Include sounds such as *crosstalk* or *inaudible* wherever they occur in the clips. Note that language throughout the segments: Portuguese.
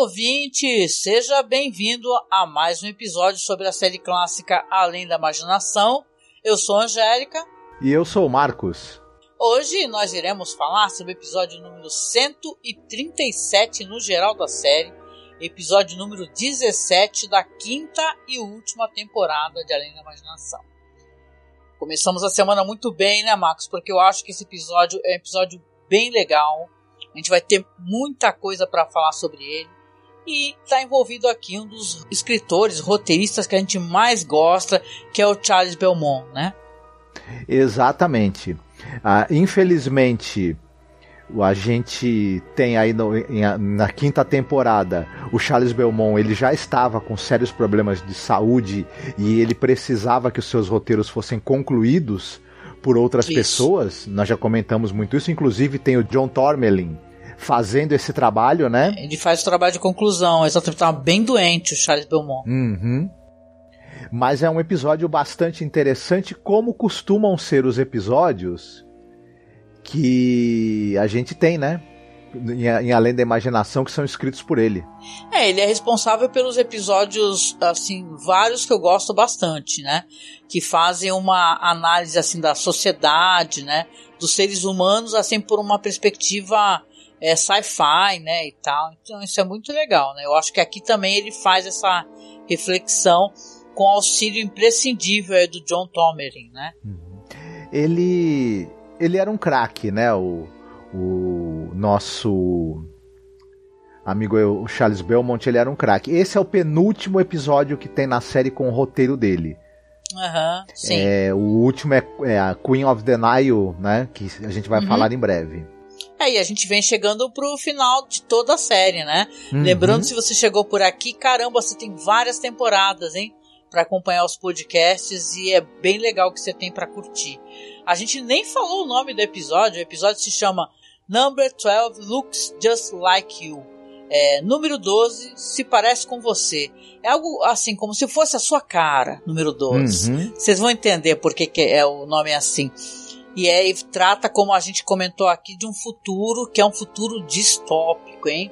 Ouvinte, seja bem-vindo a mais um episódio sobre a série clássica Além da Imaginação. Eu sou a Angélica. E eu sou o Marcos. Hoje nós iremos falar sobre o episódio número 137 no geral da série, episódio número 17 da quinta e última temporada de Além da Imaginação. Começamos a semana muito bem, né, Marcos? Porque eu acho que esse episódio é um episódio bem legal. A gente vai ter muita coisa para falar sobre ele. E está envolvido aqui um dos escritores, roteiristas que a gente mais gosta, que é o Charles Belmont, né? Exatamente. Ah, infelizmente, a gente tem aí no, na quinta temporada o Charles Belmont ele já estava com sérios problemas de saúde e ele precisava que os seus roteiros fossem concluídos por outras isso. pessoas. Nós já comentamos muito isso. Inclusive tem o John Tormelin fazendo esse trabalho, né? Ele faz o trabalho de conclusão, exatamente. Tava bem doente o Charles Belmont. Uhum. Mas é um episódio bastante interessante, como costumam ser os episódios que a gente tem, né? Em, em, Além da Imaginação, que são escritos por ele. É, ele é responsável pelos episódios, assim, vários que eu gosto bastante, né? Que fazem uma análise, assim, da sociedade, né? Dos seres humanos, assim, por uma perspectiva é, sci-fi, né, e tal. Então isso é muito legal, né? Eu acho que aqui também ele faz essa reflexão com auxílio imprescindível é, do John Tomerin, né? Uhum. Ele ele era um craque, né? O, o nosso amigo o Charles Belmont, ele era um craque. Esse é o penúltimo episódio que tem na série com o roteiro dele. Uhum, sim. É, o último é, é, a Queen of the Nile, né? Que a gente vai uhum. falar em breve. É, e a gente vem chegando pro final de toda a série, né? Uhum. Lembrando, se você chegou por aqui, caramba, você tem várias temporadas, hein? Para acompanhar os podcasts e é bem legal que você tem para curtir. A gente nem falou o nome do episódio, o episódio se chama Number 12 Looks Just Like You. É, número 12 se parece com você. É algo assim, como se fosse a sua cara, número 12. Uhum. Vocês vão entender por que, que é, o nome é assim. E é e trata, como a gente comentou aqui, de um futuro que é um futuro distópico, hein?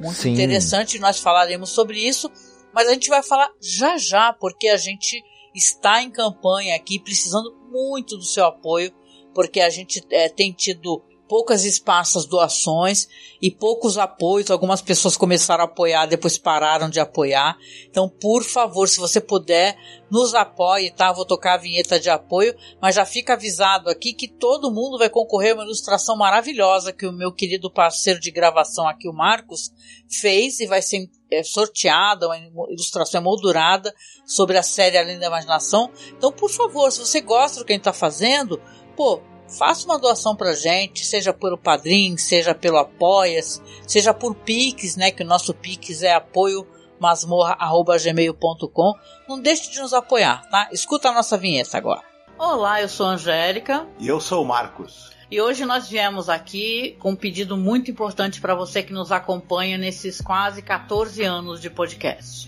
Muito Sim. interessante, nós falaremos sobre isso, mas a gente vai falar já já, porque a gente está em campanha aqui, precisando muito do seu apoio, porque a gente é, tem tido poucas esparsas doações e poucos apoios. Algumas pessoas começaram a apoiar, depois pararam de apoiar. Então, por favor, se você puder, nos apoie, tá? Vou tocar a vinheta de apoio, mas já fica avisado aqui que todo mundo vai concorrer a uma ilustração maravilhosa que o meu querido parceiro de gravação aqui, o Marcos, fez e vai ser é, sorteada, uma ilustração emoldurada sobre a série Além da Imaginação. Então, por favor, se você gosta do que a gente está fazendo, pô, faça uma doação pra gente, seja pelo Padrim, seja pelo Apoias, seja por Pix, né, que o nosso Pix é apoio masmorra.gmail.com. Não deixe de nos apoiar, tá? Escuta a nossa vinheta agora. Olá, eu sou a Angélica. E eu sou o Marcos. E hoje nós viemos aqui com um pedido muito importante para você que nos acompanha nesses quase 14 anos de podcast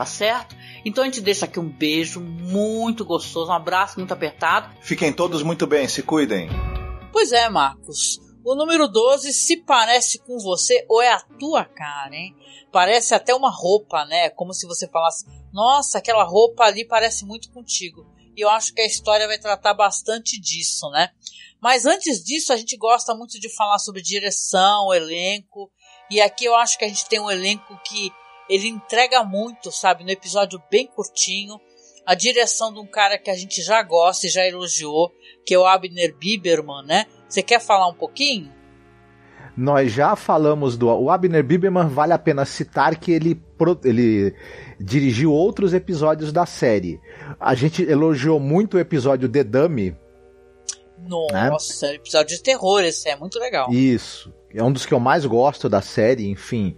tá certo? Então a gente deixa aqui um beijo muito gostoso, um abraço muito apertado. Fiquem todos muito bem, se cuidem. Pois é, Marcos. O número 12 se parece com você ou é a tua cara, hein? Parece até uma roupa, né? Como se você falasse: Nossa, aquela roupa ali parece muito contigo. E eu acho que a história vai tratar bastante disso, né? Mas antes disso, a gente gosta muito de falar sobre direção, elenco. E aqui eu acho que a gente tem um elenco que ele entrega muito, sabe? No episódio bem curtinho. A direção de um cara que a gente já gosta e já elogiou, que é o Abner Biberman, né? Você quer falar um pouquinho? Nós já falamos do. O Abner Biberman, vale a pena citar que ele, ele dirigiu outros episódios da série. A gente elogiou muito o episódio The Dummy. Nossa, né? episódio de terror, esse é muito legal. Isso. É um dos que eu mais gosto da série, enfim.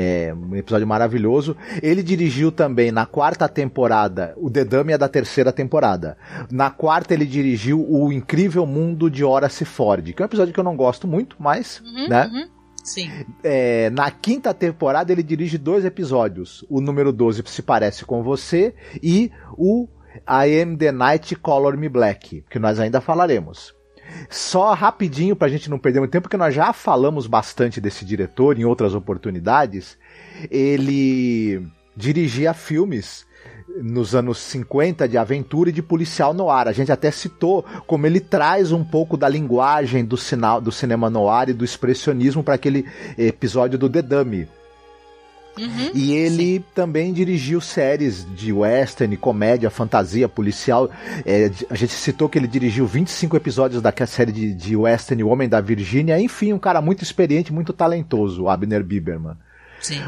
É um episódio maravilhoso. Ele dirigiu também na quarta temporada o The Dummy é da terceira temporada. Na quarta ele dirigiu o Incrível Mundo de Horace Ford, que é um episódio que eu não gosto muito, mas, uhum, né? Uhum. Sim. É, na quinta temporada ele dirige dois episódios. O número 12 se parece com você e o I Am the Night Color Me Black, que nós ainda falaremos. Só rapidinho para a gente não perder muito tempo, porque nós já falamos bastante desse diretor em outras oportunidades. Ele dirigia filmes nos anos 50 de aventura e de policial no ar. A gente até citou como ele traz um pouco da linguagem do, sinal, do cinema no ar e do expressionismo para aquele episódio do The Dummy. Uhum, e ele sim. também dirigiu séries de western, comédia, fantasia, policial. É, a gente citou que ele dirigiu 25 episódios daquela série de, de western O Homem da Virgínia. Enfim, um cara muito experiente, muito talentoso, Abner Biberman. Sim.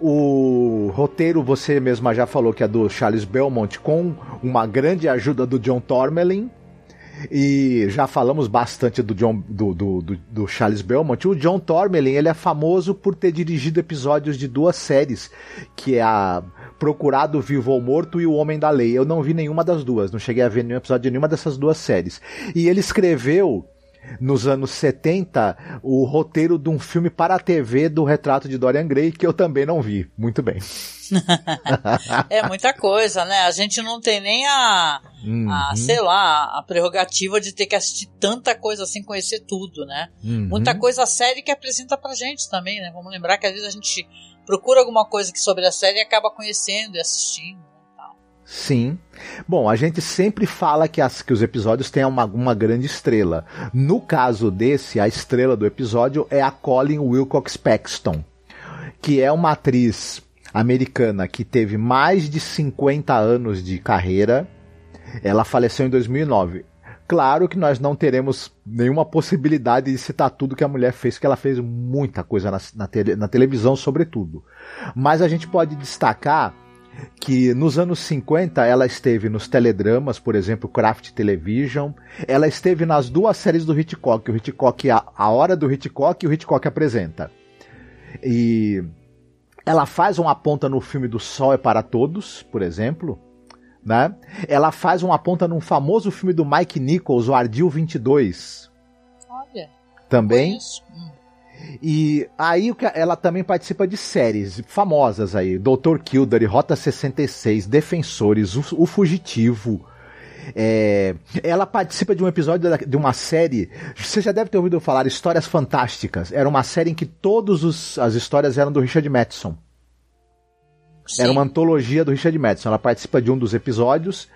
O roteiro, você mesma já falou que é do Charles Belmont, com uma grande ajuda do John Tormelin. E já falamos bastante do, John, do, do, do, do Charles Belmont. O John Tormelin ele é famoso por ter dirigido episódios de duas séries, que é a Procurado Vivo ou Morto e O Homem da Lei. Eu não vi nenhuma das duas, não cheguei a ver nenhum episódio de nenhuma dessas duas séries. E ele escreveu nos anos 70 o roteiro de um filme para a TV do retrato de Dorian Gray que eu também não vi. Muito bem. *laughs* é muita coisa, né? A gente não tem nem a, uhum. a, sei lá, a prerrogativa de ter que assistir tanta coisa sem conhecer tudo, né? Uhum. Muita coisa séria que apresenta pra gente também, né? Vamos lembrar que às vezes a gente procura alguma coisa que sobre a série e acaba conhecendo e assistindo. Sim. Bom, a gente sempre fala que, as, que os episódios têm uma, uma grande estrela. No caso desse, a estrela do episódio é a Colin Wilcox Paxton, que é uma atriz americana que teve mais de 50 anos de carreira. Ela faleceu em 2009. Claro que nós não teremos nenhuma possibilidade de citar tudo que a mulher fez, porque ela fez muita coisa na, na, na televisão, sobretudo. Mas a gente pode destacar que nos anos 50 ela esteve nos teledramas, por exemplo, Craft Television. Ela esteve nas duas séries do Hitchcock, o Hitchcock a, a Hora do Hitchcock e o Hitchcock apresenta. E ela faz uma ponta no filme do Sol é para Todos, por exemplo. Né? Ela faz uma ponta num famoso filme do Mike Nichols, o Ardil 22. Olha. Também. Hum. E aí ela também participa de séries famosas aí, Dr. Kildare, Rota 66, Defensores, O, o Fugitivo. É, ela participa de um episódio de uma série. Você já deve ter ouvido falar Histórias Fantásticas. Era uma série em que todas as histórias eram do Richard Matheson. Sim. Era uma antologia do Richard Madison. Ela participa de um dos episódios.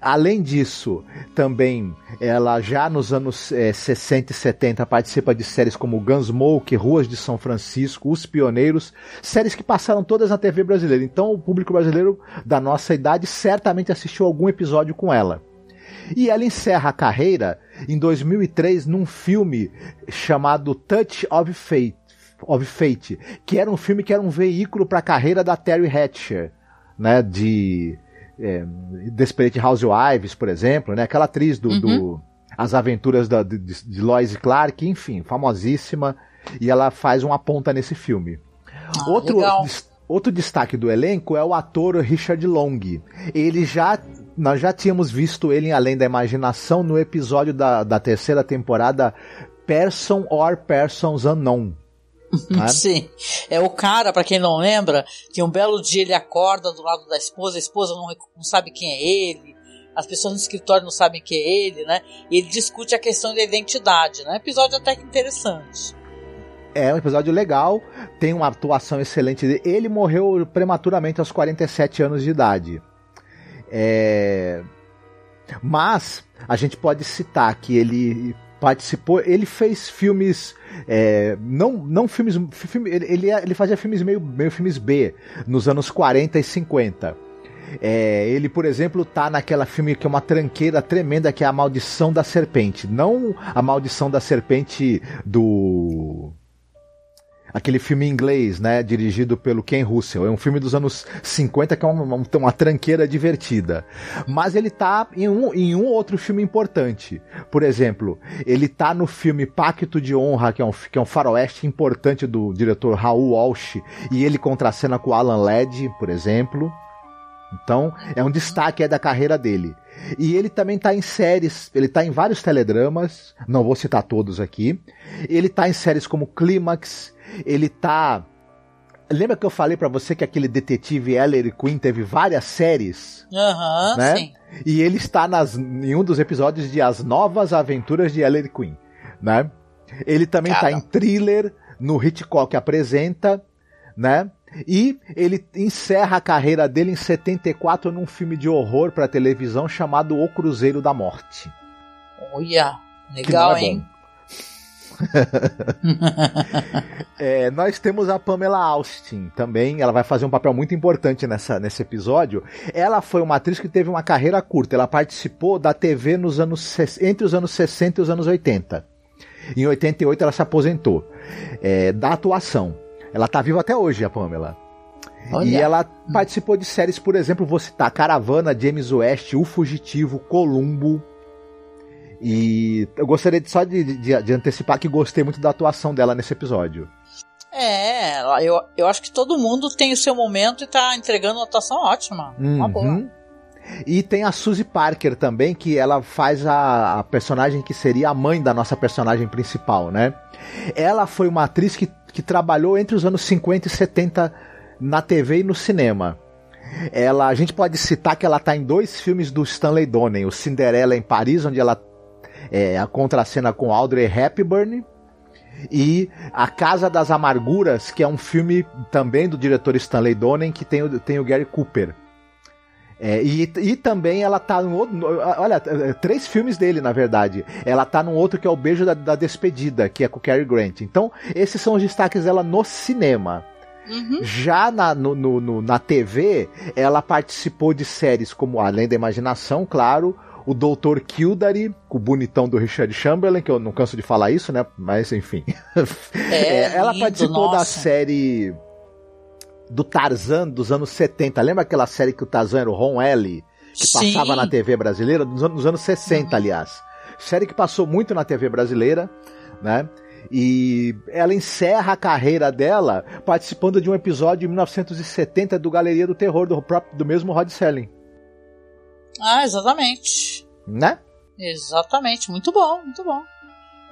Além disso, também ela já nos anos é, 60 e 70 participa de séries como Gunsmoke, Ruas de São Francisco, Os Pioneiros, séries que passaram todas na TV brasileira. Então o público brasileiro da nossa idade certamente assistiu algum episódio com ela. E ela encerra a carreira em 2003 num filme chamado Touch of Fate, of Fate que era um filme que era um veículo para a carreira da Terry Hatcher, né, de é, Desperate Housewives, por exemplo, né, aquela atriz do, uhum. do As Aventuras da, de, de Lois Clark, enfim, famosíssima, e ela faz uma ponta nesse filme. Ah, outro, outro destaque do elenco é o ator Richard Long. Ele já nós já tínhamos visto ele em Além da Imaginação no episódio da, da terceira temporada Person or Persons Unknown. Né? *laughs* Sim. É o cara, para quem não lembra, que um belo dia ele acorda do lado da esposa, a esposa não, não sabe quem é ele, as pessoas no escritório não sabem quem é ele, né? E ele discute a questão da identidade, né? Episódio até que interessante. É um episódio legal, tem uma atuação excelente dele. Ele morreu prematuramente aos 47 anos de idade. É... Mas a gente pode citar que ele participou, ele fez filmes, é, não, não filmes, filme, ele, ele fazia filmes meio, meio filmes B nos anos 40 e 50. É, ele, por exemplo, tá naquela filme que é uma tranqueira tremenda que é A Maldição da Serpente. Não a Maldição da Serpente do aquele filme inglês, né, dirigido pelo Ken Russell. É um filme dos anos 50 que é uma, uma, uma tranqueira divertida. Mas ele tá em um, em um outro filme importante. Por exemplo, ele tá no filme Pacto de Honra, que é um, que é um faroeste importante do diretor Raul Walsh, e ele contracena com Alan Ladd, por exemplo. Então, é um destaque é da carreira dele. E ele também está em séries, ele está em vários teledramas, não vou citar todos aqui. Ele está em séries como Clímax, ele tá. Lembra que eu falei para você que aquele detetive Ellery Queen teve várias séries? Aham, uhum, né? sim. E ele está nas, em um dos episódios de As Novas Aventuras de Ellery Queen, né? Ele também está em thriller, no Hitchcock apresenta, né? E ele encerra a carreira dele em 74 num filme de horror para televisão chamado O Cruzeiro da Morte. Olha, legal, é hein? *laughs* é, nós temos a Pamela Austin também. Ela vai fazer um papel muito importante nessa, nesse episódio. Ela foi uma atriz que teve uma carreira curta. Ela participou da TV nos anos, entre os anos 60 e os anos 80. Em 88 ela se aposentou é, da atuação. Ela tá viva até hoje, a Pamela. Olha. E ela participou de séries, por exemplo, vou citar Caravana, James West, O Fugitivo, Columbo, e eu gostaria de, só de, de, de, antecipar que gostei muito da atuação dela nesse episódio. É, eu, eu acho que todo mundo tem o seu momento e tá entregando uma atuação ótima. Uhum. Uma boa. E tem a Suzy Parker também, que ela faz a, a, personagem que seria a mãe da nossa personagem principal, né? Ela foi uma atriz que, que trabalhou entre os anos 50 e 70 na TV e no cinema. Ela, a gente pode citar que ela está em dois filmes do Stanley Donen, o Cinderela em Paris, onde ela é, a contracena com Audrey Hepburn e A Casa das Amarguras, que é um filme também do diretor Stanley Donen, que tem tem o Gary Cooper. É, e, e também ela tá no outro. Olha, é, três filmes dele, na verdade. Ela tá num outro que é o Beijo da, da Despedida, que é com o Cary Grant. Então, esses são os destaques dela no cinema. Uhum. Já na, no, no, na TV, ela participou de séries como Além da Imaginação, claro, o Dr. Kildare, o bonitão do Richard Chamberlain, que eu não canso de falar isso, né? Mas enfim. É, *laughs* é, ela lindo, participou nossa. da série do Tarzan dos anos 70. Lembra aquela série que o Tarzan era o Ron L? Que Sim. passava na TV brasileira? Nos anos, nos anos 60, uhum. aliás. Série que passou muito na TV brasileira, né? E ela encerra a carreira dela participando de um episódio de 1970 do Galeria do Terror do, próprio, do mesmo Rod Serling. Ah, exatamente. Né? Exatamente. Muito bom, muito bom.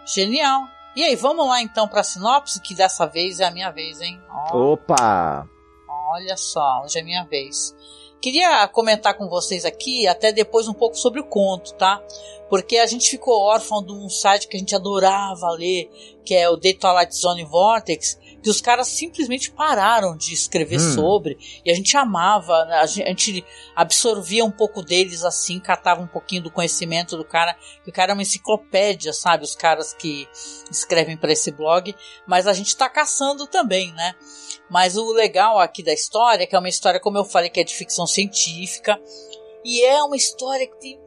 Genial. E aí, vamos lá então para a sinopse, que dessa vez é a minha vez, hein? Oh. Opa! Olha só, hoje é minha vez. Queria comentar com vocês aqui, até depois, um pouco sobre o conto, tá? Porque a gente ficou órfão de um site que a gente adorava ler, que é o The Twilight Zone Vortex, que os caras simplesmente pararam de escrever hum. sobre e a gente amava, né? a gente absorvia um pouco deles assim, catava um pouquinho do conhecimento do cara, que o cara é uma enciclopédia, sabe? Os caras que escrevem para esse blog, mas a gente tá caçando também, né? Mas o legal aqui da história é que é uma história, como eu falei, que é de ficção científica. E é uma história que tem,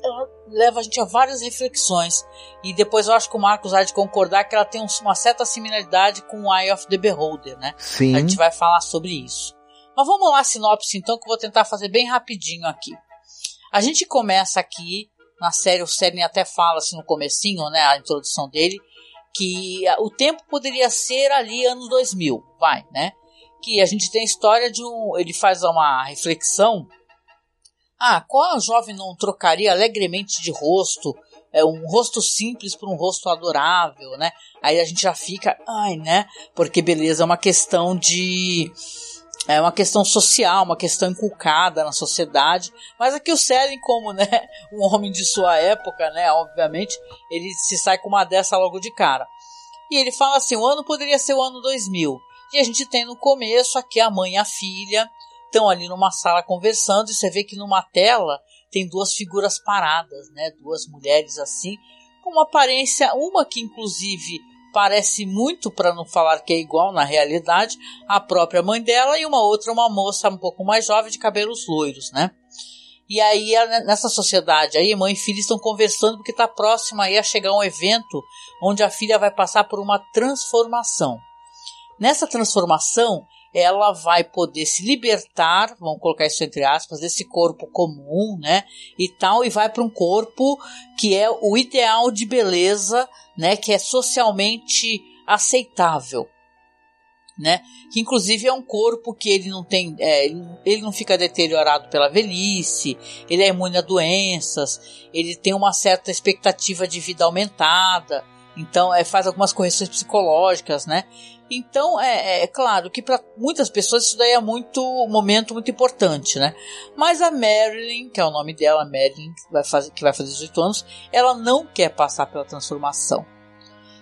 leva a gente a várias reflexões. E depois eu acho que o Marcos há de concordar que ela tem uma certa similaridade com o Eye of the Beholder, né? Sim. A gente vai falar sobre isso. Mas vamos lá, sinopse então, que eu vou tentar fazer bem rapidinho aqui. A gente começa aqui na série, o Seren até fala assim no comecinho, né, a introdução dele, que o tempo poderia ser ali anos 2000, vai, né? Que a gente tem a história de um, ele faz uma reflexão ah, qual jovem não trocaria alegremente de rosto, é, um rosto simples por um rosto adorável, né? Aí a gente já fica, ai, né? Porque beleza é uma questão de é uma questão social, uma questão inculcada na sociedade, mas aqui o Selen, como né, *laughs* um homem de sua época, né, obviamente, ele se sai com uma dessa logo de cara. E ele fala assim, o ano poderia ser o ano 2000. E a gente tem no começo aqui a mãe e a filha, estão ali numa sala conversando e você vê que numa tela tem duas figuras paradas, né? Duas mulheres assim, com uma aparência, uma que inclusive parece muito, para não falar que é igual na realidade, a própria mãe dela e uma outra, uma moça um pouco mais jovem de cabelos loiros, né? E aí, nessa sociedade, aí mãe e filha estão conversando porque está próximo aí a chegar um evento onde a filha vai passar por uma transformação. Nessa transformação, ela vai poder se libertar, vamos colocar isso entre aspas, desse corpo comum, né? E tal, e vai para um corpo que é o ideal de beleza, né? Que é socialmente aceitável, né? Que inclusive é um corpo que ele não tem, é, ele não fica deteriorado pela velhice, ele é imune a doenças, ele tem uma certa expectativa de vida aumentada, então é, faz algumas correções psicológicas, né? Então, é, é, é claro que para muitas pessoas isso daí é muito um momento muito importante, né? Mas a Marilyn, que é o nome dela, Marilyn, que vai fazer, que vai fazer 18 anos, ela não quer passar pela transformação.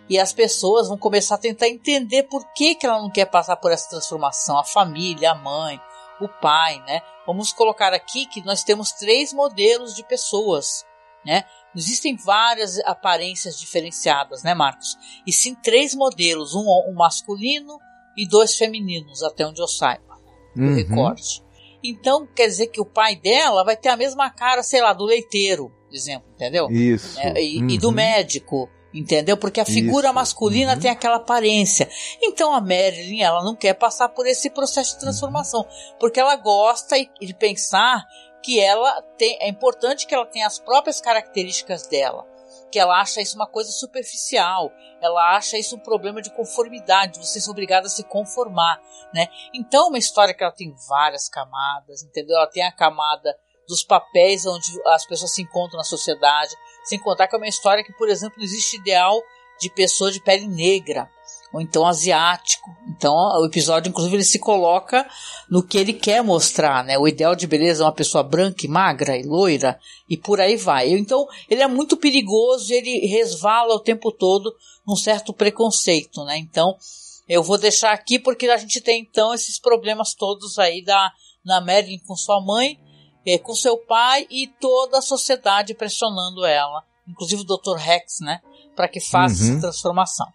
E as pessoas vão começar a tentar entender por que, que ela não quer passar por essa transformação. A família, a mãe, o pai, né? Vamos colocar aqui que nós temos três modelos de pessoas, né? Existem várias aparências diferenciadas, né, Marcos? E sim três modelos, um, um masculino e dois femininos, até onde eu saiba. Uhum. recorde. Então, quer dizer que o pai dela vai ter a mesma cara, sei lá, do leiteiro, por exemplo, entendeu? Isso. É, e, uhum. e, do uhum. médico, entendeu? Porque a figura Isso. masculina uhum. tem aquela aparência. Então a Marilyn, ela não quer passar por esse processo de transformação, porque ela gosta de pensar que ela tem, é importante que ela tenha as próprias características dela, que ela acha isso uma coisa superficial, ela acha isso um problema de conformidade, você é obrigada a se conformar, né? Então, uma história que ela tem várias camadas, entendeu? Ela tem a camada dos papéis onde as pessoas se encontram na sociedade, sem contar que é uma história que, por exemplo, não existe ideal de pessoa de pele negra, ou então asiático. Então o episódio, inclusive, ele se coloca no que ele quer mostrar, né? O ideal de beleza é uma pessoa branca e magra e loira e por aí vai. Então ele é muito perigoso, ele resvala o tempo todo num certo preconceito, né? Então eu vou deixar aqui porque a gente tem então esses problemas todos aí da na Marilyn com sua mãe, é, com seu pai e toda a sociedade pressionando ela, inclusive o Dr. Rex, né? Para que faça uhum. essa transformação.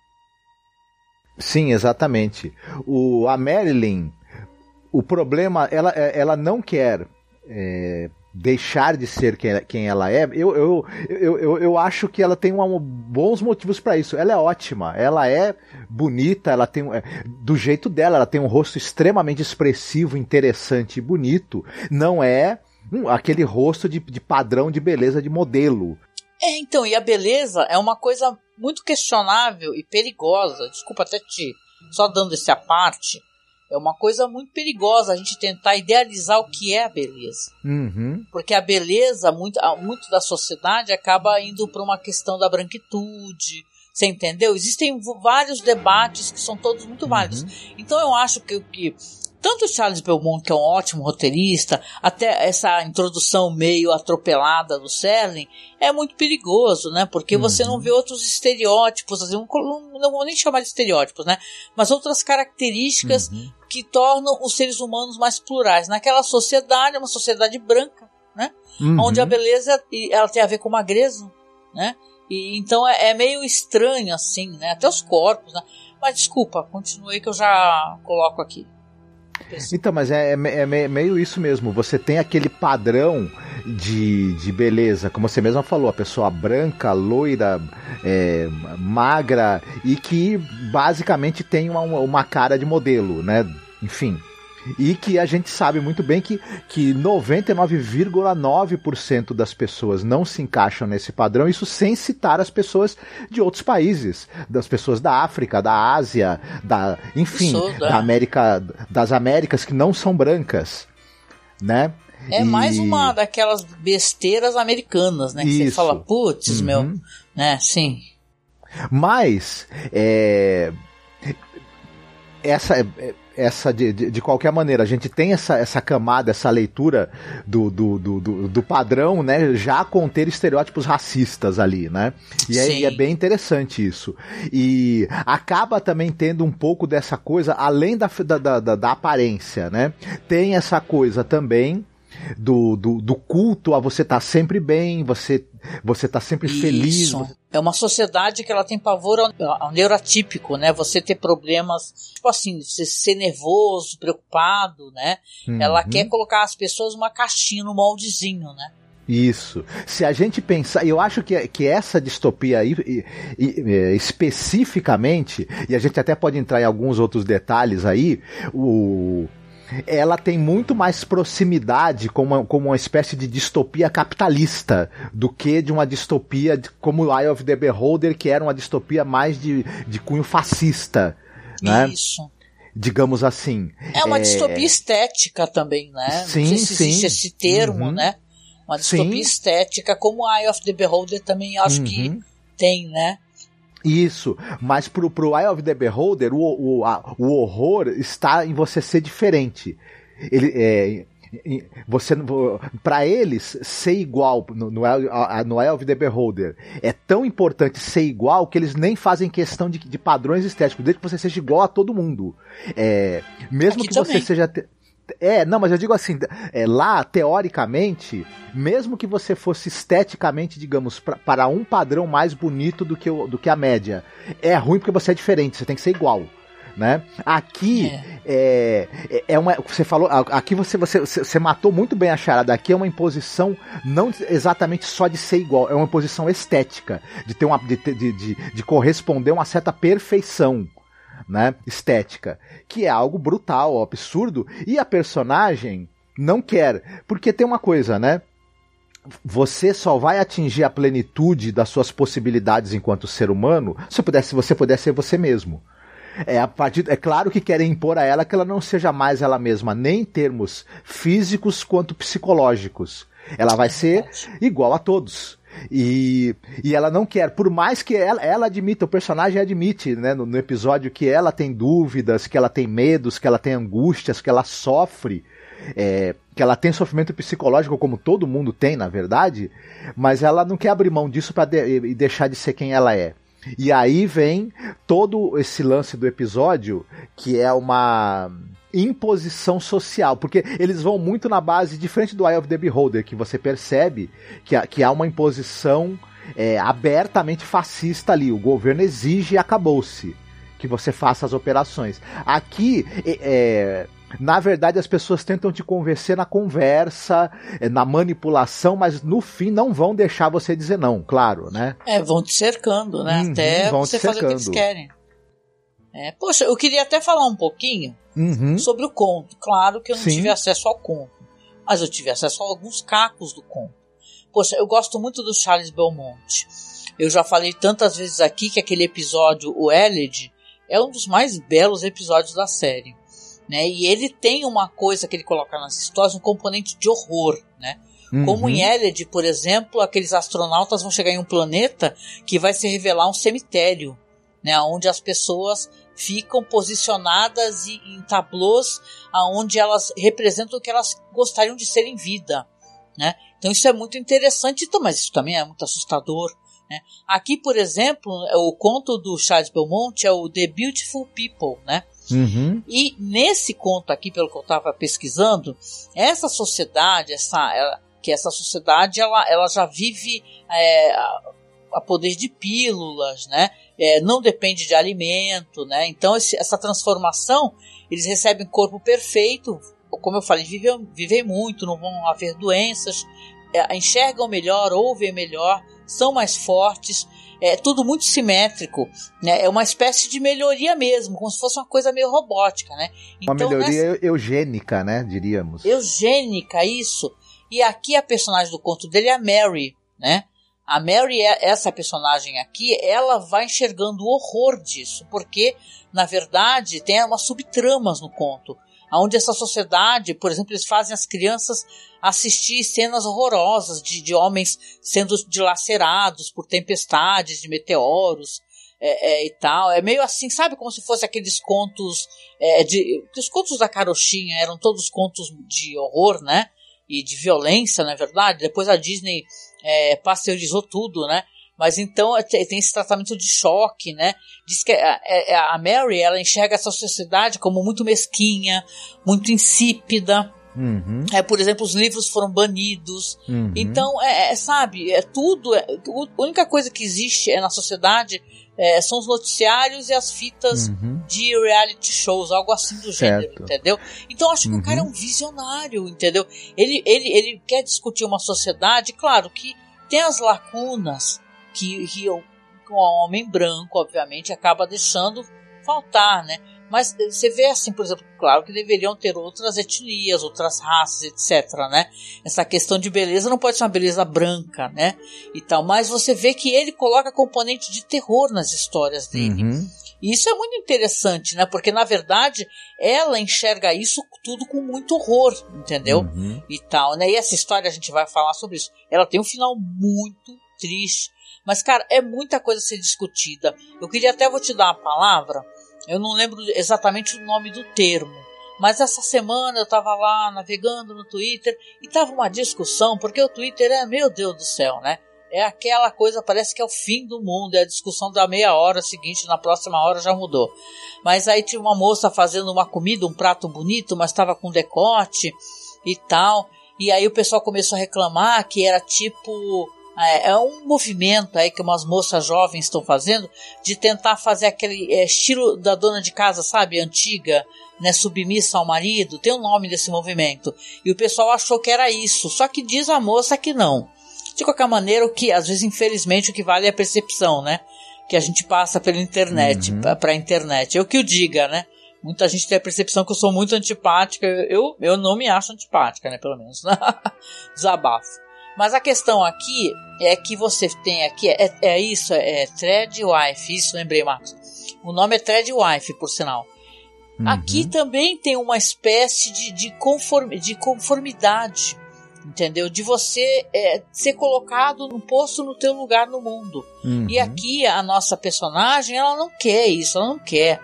Sim, exatamente. O, a Marilyn, o problema, ela, é, ela não quer é, deixar de ser quem, quem ela é. Eu, eu, eu, eu, eu acho que ela tem um, bons motivos para isso. Ela é ótima, ela é bonita, ela tem é, do jeito dela, ela tem um rosto extremamente expressivo, interessante e bonito. Não é hum, aquele rosto de, de padrão de beleza de modelo. É, então, e a beleza é uma coisa muito questionável e perigosa. Desculpa até te só dando esse a parte. É uma coisa muito perigosa a gente tentar idealizar o que é a beleza. Uhum. Porque a beleza, muito, muito da sociedade, acaba indo para uma questão da branquitude. Você entendeu? Existem vários debates que são todos muito válidos. Uhum. Então eu acho que, que tanto o Charles Belmont, que é um ótimo roteirista, até essa introdução meio atropelada do Serling, é muito perigoso, né? Porque uhum. você não vê outros estereótipos, assim, não, não vou nem chamar de estereótipos, né? Mas outras características uhum. que tornam os seres humanos mais plurais. Naquela sociedade, uma sociedade branca, né? Uhum. Onde a beleza ela tem a ver com magreza, né? E, então é, é, meio estranho assim, né? Até os corpos, né? Mas desculpa, continue que eu já coloco aqui. Então, mas é, é, é, meio isso mesmo. Você tem aquele padrão de, de beleza, como você mesma falou, a pessoa branca, loira, é, magra e que basicamente tem uma, uma cara de modelo, né? Enfim. E que a gente sabe muito bem que, que 99,9% das pessoas não se encaixam nesse padrão, isso sem citar as pessoas de outros países, das pessoas da África, da Ásia, da, enfim, da? América, das Américas que não são brancas, né? É e... mais uma daquelas besteiras americanas, né? Que Isso. você fala, putz, uhum. meu, né? Sim. Mas, é... essa, é, essa de, de, de, qualquer maneira, a gente tem essa, essa camada, essa leitura do, do, do, do, do padrão, né? Já conter estereótipos racistas ali, né? E é, e é, bem interessante isso. E acaba também tendo um pouco dessa coisa, além da, da, da, da aparência, né? Tem essa coisa também do, do, do culto a você estar tá sempre bem, você você tá sempre Isso. feliz. É uma sociedade que ela tem pavor ao, ao, neurotípico, né? Você ter problemas, tipo assim, você ser nervoso, preocupado, né? Uhum. Ela quer colocar as pessoas numa caixinha, num moldezinho, né? Isso. Se a gente pensar, eu acho que, que essa distopia aí, e, e, é, especificamente, e a gente até pode entrar em alguns outros detalhes aí, o, ela tem muito mais proximidade com uma, com uma espécie de distopia capitalista do que de uma distopia de, como Eye of the Beholder, que era uma distopia mais de, de cunho fascista. Né? Isso. Digamos assim. É uma é... distopia estética também, né? Sim, Não sei se sim. existe esse termo, uhum. né? Uma distopia sim. estética, como Eye of the Beholder também acho uhum. que tem, né? Isso, mas pro, pro Eye of the Beholder, o, o, a, o horror está em você ser diferente. Ele é, você para eles ser igual no, no, no the Beholder é tão importante ser igual que eles nem fazem questão de, de padrões estéticos, desde que você seja igual a todo mundo. É, mesmo Aqui que também. você seja é, não, mas eu digo assim, é, lá, teoricamente, mesmo que você fosse esteticamente, digamos, pra, para um padrão mais bonito do que, o, do que a média, é ruim porque você é diferente, você tem que ser igual. Né? Aqui é. É, é uma. Você falou. Aqui você, você, você matou muito bem a charada. Aqui é uma imposição não exatamente só de ser igual, é uma imposição estética, de ter uma. de, de, de, de corresponder a uma certa perfeição né, estética, que é algo brutal, absurdo, e a personagem não quer, porque tem uma coisa, né? Você só vai atingir a plenitude das suas possibilidades enquanto ser humano se, pudesse, se você puder ser você mesmo. É, a partir, é claro que querem impor a ela que ela não seja mais ela mesma, nem em termos físicos quanto psicológicos. Ela vai ser igual a todos. E, e ela não quer, por mais que ela, ela admita, o personagem admite, né, no, no episódio que ela tem dúvidas, que ela tem medos, que ela tem angústias, que ela sofre, é, que ela tem sofrimento psicológico como todo mundo tem, na verdade, mas ela não quer abrir mão disso para de, deixar de ser quem ela é. E aí vem todo esse lance do episódio, que é uma imposição social, porque eles vão muito na base, diferente do Eye of the Beholder, que você percebe que, há, que há uma imposição é, abertamente fascista ali. O governo exige e acabou-se que você faça as operações. Aqui, é, na verdade, as pessoas tentam te convencer na conversa, é, na manipulação, mas no fim não vão deixar você dizer não, claro, né? É, vão te cercando, né? Uhum, Até você fazer o que eles querem. É, poxa, eu queria até falar um pouquinho uhum. sobre o conto. Claro que eu não Sim. tive acesso ao conto, mas eu tive acesso a alguns cacos do conto. Poxa, eu gosto muito do Charles Belmont. Eu já falei tantas vezes aqui que aquele episódio, o Eled, é um dos mais belos episódios da série. Né? E ele tem uma coisa que ele coloca nas histórias, um componente de horror, né? Uhum. Como em Eled, por exemplo, aqueles astronautas vão chegar em um planeta que vai se revelar um cemitério, né? Onde as pessoas ficam posicionadas em, em tablôs aonde elas representam o que elas gostariam de ser em vida, né? Então isso é muito interessante, então, mas isso também é muito assustador. Né? Aqui, por exemplo, o conto do Charles Belmont é o The Beautiful People, né? Uhum. E nesse conto aqui, pelo que eu estava pesquisando, essa sociedade, essa, ela, que essa sociedade ela, ela já vive é, a, poder de pílulas, né? É, não depende de alimento, né? Então esse, essa transformação eles recebem corpo perfeito, como eu falei, vivem, vivem muito, não vão haver doenças, é, enxergam melhor, ouvem melhor, são mais fortes, é tudo muito simétrico, né? É uma espécie de melhoria mesmo, como se fosse uma coisa meio robótica, né? Então, uma melhoria nessa... eugênica, né? Diríamos. Eugênica, isso. E aqui a personagem do conto dele é a Mary, né? A Mary, é, essa personagem aqui, ela vai enxergando o horror disso, porque, na verdade, tem umas subtramas no conto onde essa sociedade, por exemplo, eles fazem as crianças assistir cenas horrorosas de, de homens sendo dilacerados por tempestades de meteoros é, é, e tal. É meio assim, sabe, como se fosse aqueles contos é, de. Os contos da carochinha eram todos contos de horror, né? E de violência, na verdade. Depois a Disney é, pasteurizou tudo, né? Mas então é, tem esse tratamento de choque, né? Diz que a, a Mary ela enxerga essa sociedade como muito mesquinha, muito insípida. Uhum. É, por exemplo, os livros foram banidos. Uhum. Então, é, é, sabe, é tudo. É, a única coisa que existe é, na sociedade é, são os noticiários e as fitas uhum. de reality shows, algo assim do gênero, certo. entendeu? Então acho que o cara é Uhum. um visionário, entendeu? Ele, ele, ele quer discutir uma sociedade, claro, que tem as lacunas que, que o um homem branco, obviamente, acaba deixando faltar, né? Mas eh, você vê assim, por exemplo, claro que deveriam ter outras etnias, outras raças, etc, né? Essa questão de beleza não pode ser uma beleza branca, né? E tal, mas você vê que ele coloca componente de terror nas histórias dele. Uhum. E isso é muito interessante, né? Porque na verdade ela enxerga isso tudo com muito horror, entendeu? Uhum. E tal, né? E essa história a gente vai falar sobre isso. Ela tem um final muito triste. Mas, cara, é muita coisa a ser discutida. Eu queria até vou te dar uma palavra. Eu não lembro exatamente o nome do termo. Mas essa semana eu tava lá navegando no Twitter e tava uma discussão, porque o Twitter é, meu Deus do céu, né? É aquela coisa, parece que é o fim do mundo, é a discussão da meia hora seguinte, na próxima hora já mudou. Mas aí tinha uma moça fazendo uma comida, um prato bonito, mas estava com decote e tal. E aí o pessoal começou a reclamar que era tipo é, é um movimento aí que umas moças jovens estão fazendo de tentar fazer aquele é, estilo da dona de casa, sabe, antiga, né, submissa ao marido. Tem o um nome desse movimento. E o pessoal achou que era isso. Só que diz a moça que não. De qualquer maneira, o que às vezes infelizmente o que vale é a percepção, né? Que a gente passa pela internet, Uhum. para a internet. Eu que o diga, né? Muita gente tem a percepção que eu sou muito antipática. Eu, eu não me acho antipática, né? Pelo menos. *laughs* Desabafo. Mas a questão aqui é que você tem aqui, é, é isso, é Threadwife, isso lembrei, Marcos. O nome é Threadwife, por sinal. Uhum. Aqui também tem uma espécie de, de, conform, de conformidade, entendeu? De você é, ser colocado num posto no teu lugar no mundo. Uhum. E aqui a nossa personagem, ela não quer isso, ela não quer.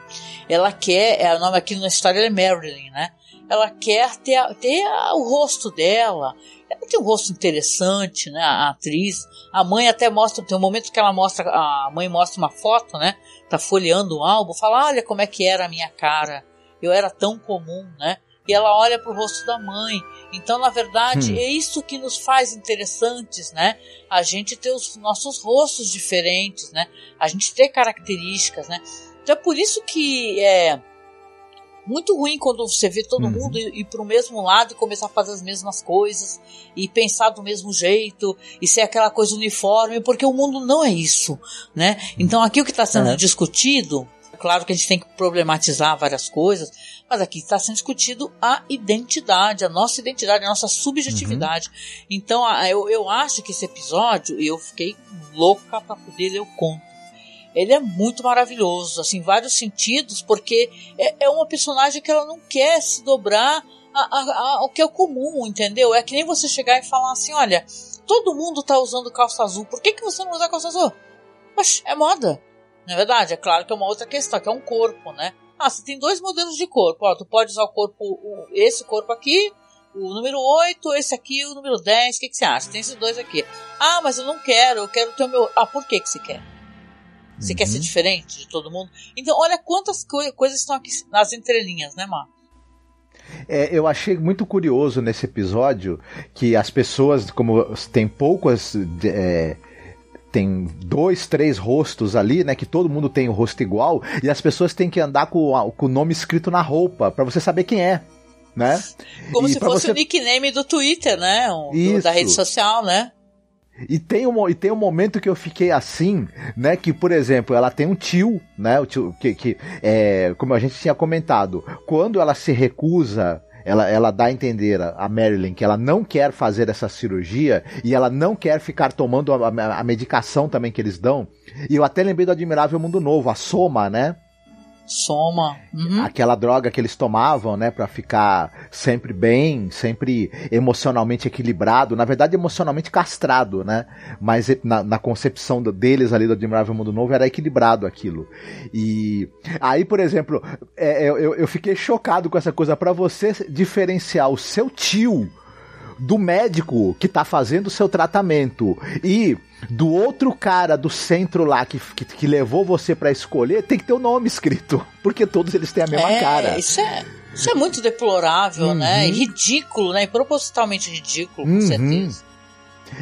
Ela quer, é, o nome aqui na história é Marilyn, né? Ela quer ter, ter o rosto dela. Tem um rosto interessante, né? A atriz. A mãe até mostra, tem um momento que ela mostra, a mãe mostra uma foto, né? Tá folheando o álbum, fala: Olha como é que era a minha cara. Eu era tão comum, né? E ela olha pro rosto da mãe. Então, na verdade, Hum. é isso que nos faz interessantes, né? A gente ter os nossos rostos diferentes, né? A gente ter características, né? Então é por isso que é muito ruim quando você vê todo Uhum. mundo ir, ir pro mesmo lado e começar a fazer as mesmas coisas e pensar do mesmo jeito e ser aquela coisa uniforme, porque o mundo não é isso, né? Então aqui o que está sendo É. discutido, claro que a gente tem que problematizar várias coisas, mas aqui está sendo discutido a identidade, a nossa identidade, a nossa subjetividade. Então a- eu, eu acho que esse episódio, eu fiquei louca para poder ler o conto. Ele é muito maravilhoso, assim, em vários sentidos, porque é, é uma personagem que ela não quer se dobrar ao que é o comum, entendeu? É que nem você chegar e falar assim, olha, todo mundo tá usando calça azul, por que, que você não usa calça azul? Oxe, é moda. Na verdade, é claro que é uma outra questão, que é um corpo, né? Ah, você tem dois modelos de corpo. Ó, tu pode usar o corpo, esse corpo aqui, o número 8, esse aqui, o número 10. O que, que você acha? Tem esses dois aqui. Ah, mas eu não quero, eu quero ter o meu. Ah, por que, que você quer? Você uhum. quer ser uhum. diferente de todo mundo? Então, olha quantas co coisas estão aqui nas entrelinhas, né, Marco? É, eu achei muito curioso nesse episódio que as pessoas, como tem poucas. É, tem dois, três rostos ali, né? Que todo mundo tem o rosto igual, e as pessoas têm que andar com, o nome escrito na roupa, para você saber quem é. Né? Como e se fosse você... o nickname do Twitter, né? O, da rede social, né? E tem, um, e tem um momento que eu fiquei assim, né? Que, por exemplo, ela tem um tio, né? O tio, que, que é, como a gente tinha comentado, quando ela se recusa ela, ela dá a entender a Marilyn que ela não quer fazer essa cirurgia e ela não quer ficar tomando a, a, a medicação também que eles dão. E eu até lembrei do Admirável Mundo Novo, a Soma, né? Soma. Uhum. Aquela droga que eles tomavam, né, para ficar sempre bem, sempre emocionalmente equilibrado, na verdade emocionalmente castrado, né? Mas na, na concepção deles ali do Admirável Mundo Novo era equilibrado aquilo. E aí, por exemplo, é, eu, eu fiquei chocado com essa coisa para você diferenciar o seu tio do médico que tá fazendo o seu tratamento e do outro cara do centro lá que, que, que levou você para escolher, tem que ter o nome escrito. Porque todos eles têm a mesma é, cara. Isso é, isso é muito deplorável, uhum. né? E ridículo, né? E propositalmente ridículo, com uhum. certeza.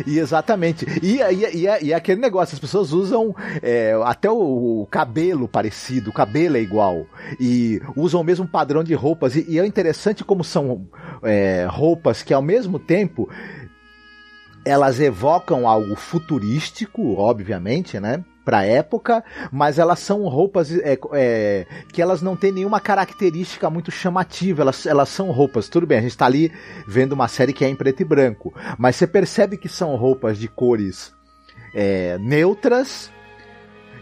E exatamente. E, e, e, e, aquele negócio, as pessoas usam é, até o, o, cabelo parecido, o cabelo é igual. E usam o mesmo padrão de roupas. E, e é interessante como são é, roupas que ao mesmo tempo elas evocam algo futurístico, obviamente, né? Pra época, mas elas são roupas é, é, que elas não têm nenhuma característica muito chamativa. Elas, elas são roupas, tudo bem, a gente tá ali vendo uma série que é em preto e branco, mas você percebe que são roupas de cores é, neutras,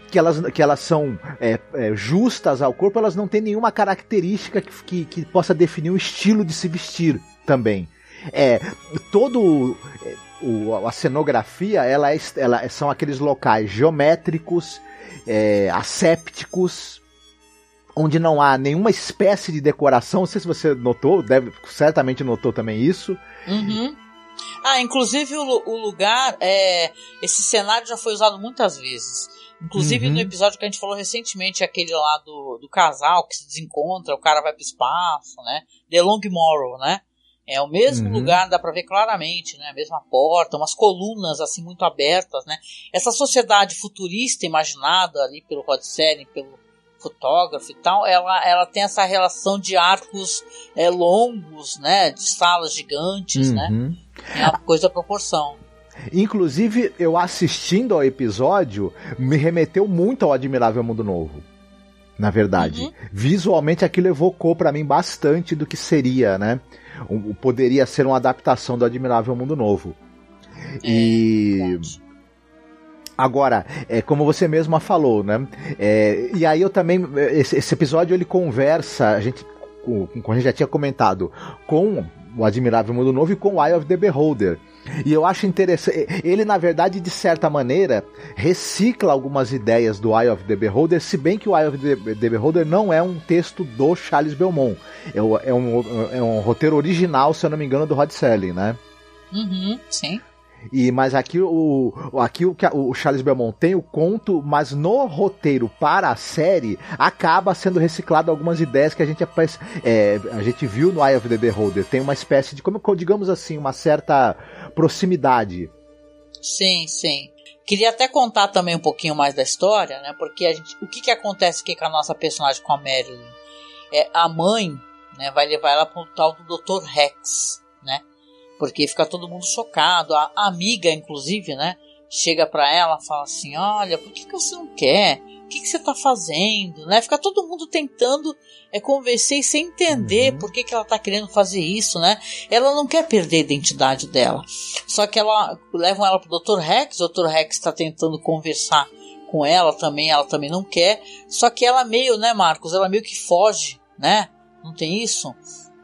que elas, que elas são é, é, justas ao corpo, elas não têm nenhuma característica que, que, que, possa definir o estilo de se vestir também. É, todo o, a cenografia ela, é, ela são aqueles locais geométricos, é, assépticos, onde não há nenhuma espécie de decoração. Não sei se você notou, deve, certamente notou também isso. Uhum. Ah, inclusive o, o, lugar, é, esse cenário já foi usado muitas vezes. Inclusive uhum. no episódio que a gente falou recentemente, aquele lá do, do casal que se desencontra, o cara vai pro espaço, né? The Long Morrow, né? É o mesmo uhum. lugar, dá para ver claramente, né? A mesma porta, umas colunas assim muito abertas, né? Essa sociedade futurista imaginada ali pelo Rod Serling, pelo fotógrafo e tal, ela, ela tem essa relação de arcos é, longos, né? De salas gigantes, né? uhum. né? É uma coisa proporção. Inclusive, eu assistindo ao episódio, me remeteu muito ao Admirável Mundo Novo. Na verdade, uhum. visualmente aquilo evocou para mim bastante do que seria, né? Um, poderia ser uma adaptação do Admirável Mundo Novo. É, e. Agora, é como você mesma falou, né? É, e aí eu também. Esse, esse, episódio ele conversa, a gente, como a gente já tinha comentado, com o Admirável Mundo Novo e com o Eye of the Beholder. E eu acho interessante. Ele, na verdade, de certa maneira, recicla algumas ideias do Eye of the Beholder, se bem que o Eye of the Beholder não é um texto do Charles Belmont. É, é, um, é um roteiro original, se eu não me engano, do Rod Serling, né? Uhum, sim. E, mas aqui o, aqui o, o Charles Belmont tem o conto, mas no roteiro para a série acaba sendo reciclado algumas ideias que a gente, é, a gente viu no Eye of the Beholder. Tem uma espécie de, como digamos assim, uma certa proximidade. Sim, sim. Queria até contar também um pouquinho mais da história, né? Porque gente, o que, que acontece aqui com a nossa personagem, com a Marilyn? É, a mãe né, vai levar ela para o tal do Dr. Rex? Porque fica todo mundo chocado. A, amiga, inclusive, né? Chega para ela, fala assim: Olha, por que, que você não quer? O que, que você tá fazendo? Né? Fica todo mundo tentando é, convencer e sem entender uhum. por que, que ela tá querendo fazer isso, né? Ela não quer perder a identidade dela. Só que ela levam ela pro Dr. Rex, o Dr. Rex está tentando conversar com ela também, ela também não quer. Só que ela meio, né, Marcos? Ela meio que foge, né? Não tem isso?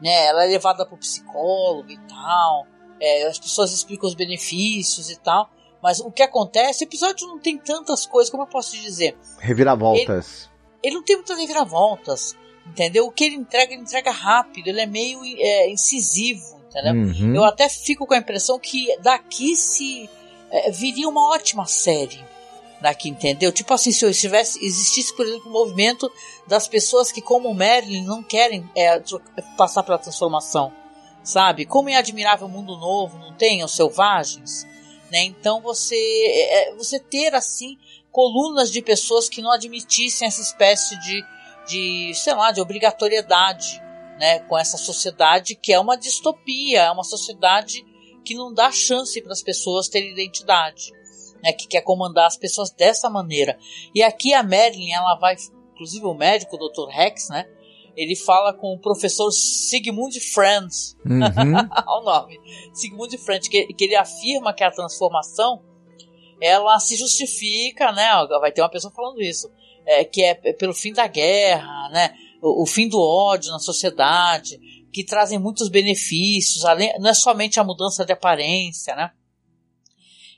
Né? Ela é levada para o psicólogo e tal. É, as pessoas explicam os benefícios e tal. Mas o que acontece, o episódio não tem tantas coisas, como eu posso te dizer? Reviravoltas. Ele, ele não tem muitas reviravoltas, entendeu? O que ele entrega, ele entrega rápido, ele é meio é, incisivo, entendeu? Uhum. Eu até fico com a impressão que daqui se é, viria uma ótima série daqui, entendeu? Tipo assim, se eu estivesse, existisse, por exemplo, um movimento das pessoas que, como o Merlin, não querem é, passar pela transformação, sabe? Como em Admirável Mundo Novo, não tem os selvagens, né? Então você, é, é, você ter assim colunas de pessoas que não admitissem essa espécie de, de sei lá, de obrigatoriedade, né? Com essa sociedade que é uma distopia, é uma sociedade que não dá chance para as pessoas terem identidade né, que quer comandar as pessoas dessa maneira. E aqui a Marilyn, ela vai, inclusive o médico, o Dr. Rex, né? Ele fala com o professor Sigmund Franz, uhum. *laughs* o nome, Sigmund Franz, que, que ele afirma que a transformação ela se justifica, né? Vai ter uma pessoa falando isso, é, que é pelo fim da guerra, né? O, o, fim do ódio na sociedade, que trazem muitos benefícios, além, não é somente a mudança de aparência, né?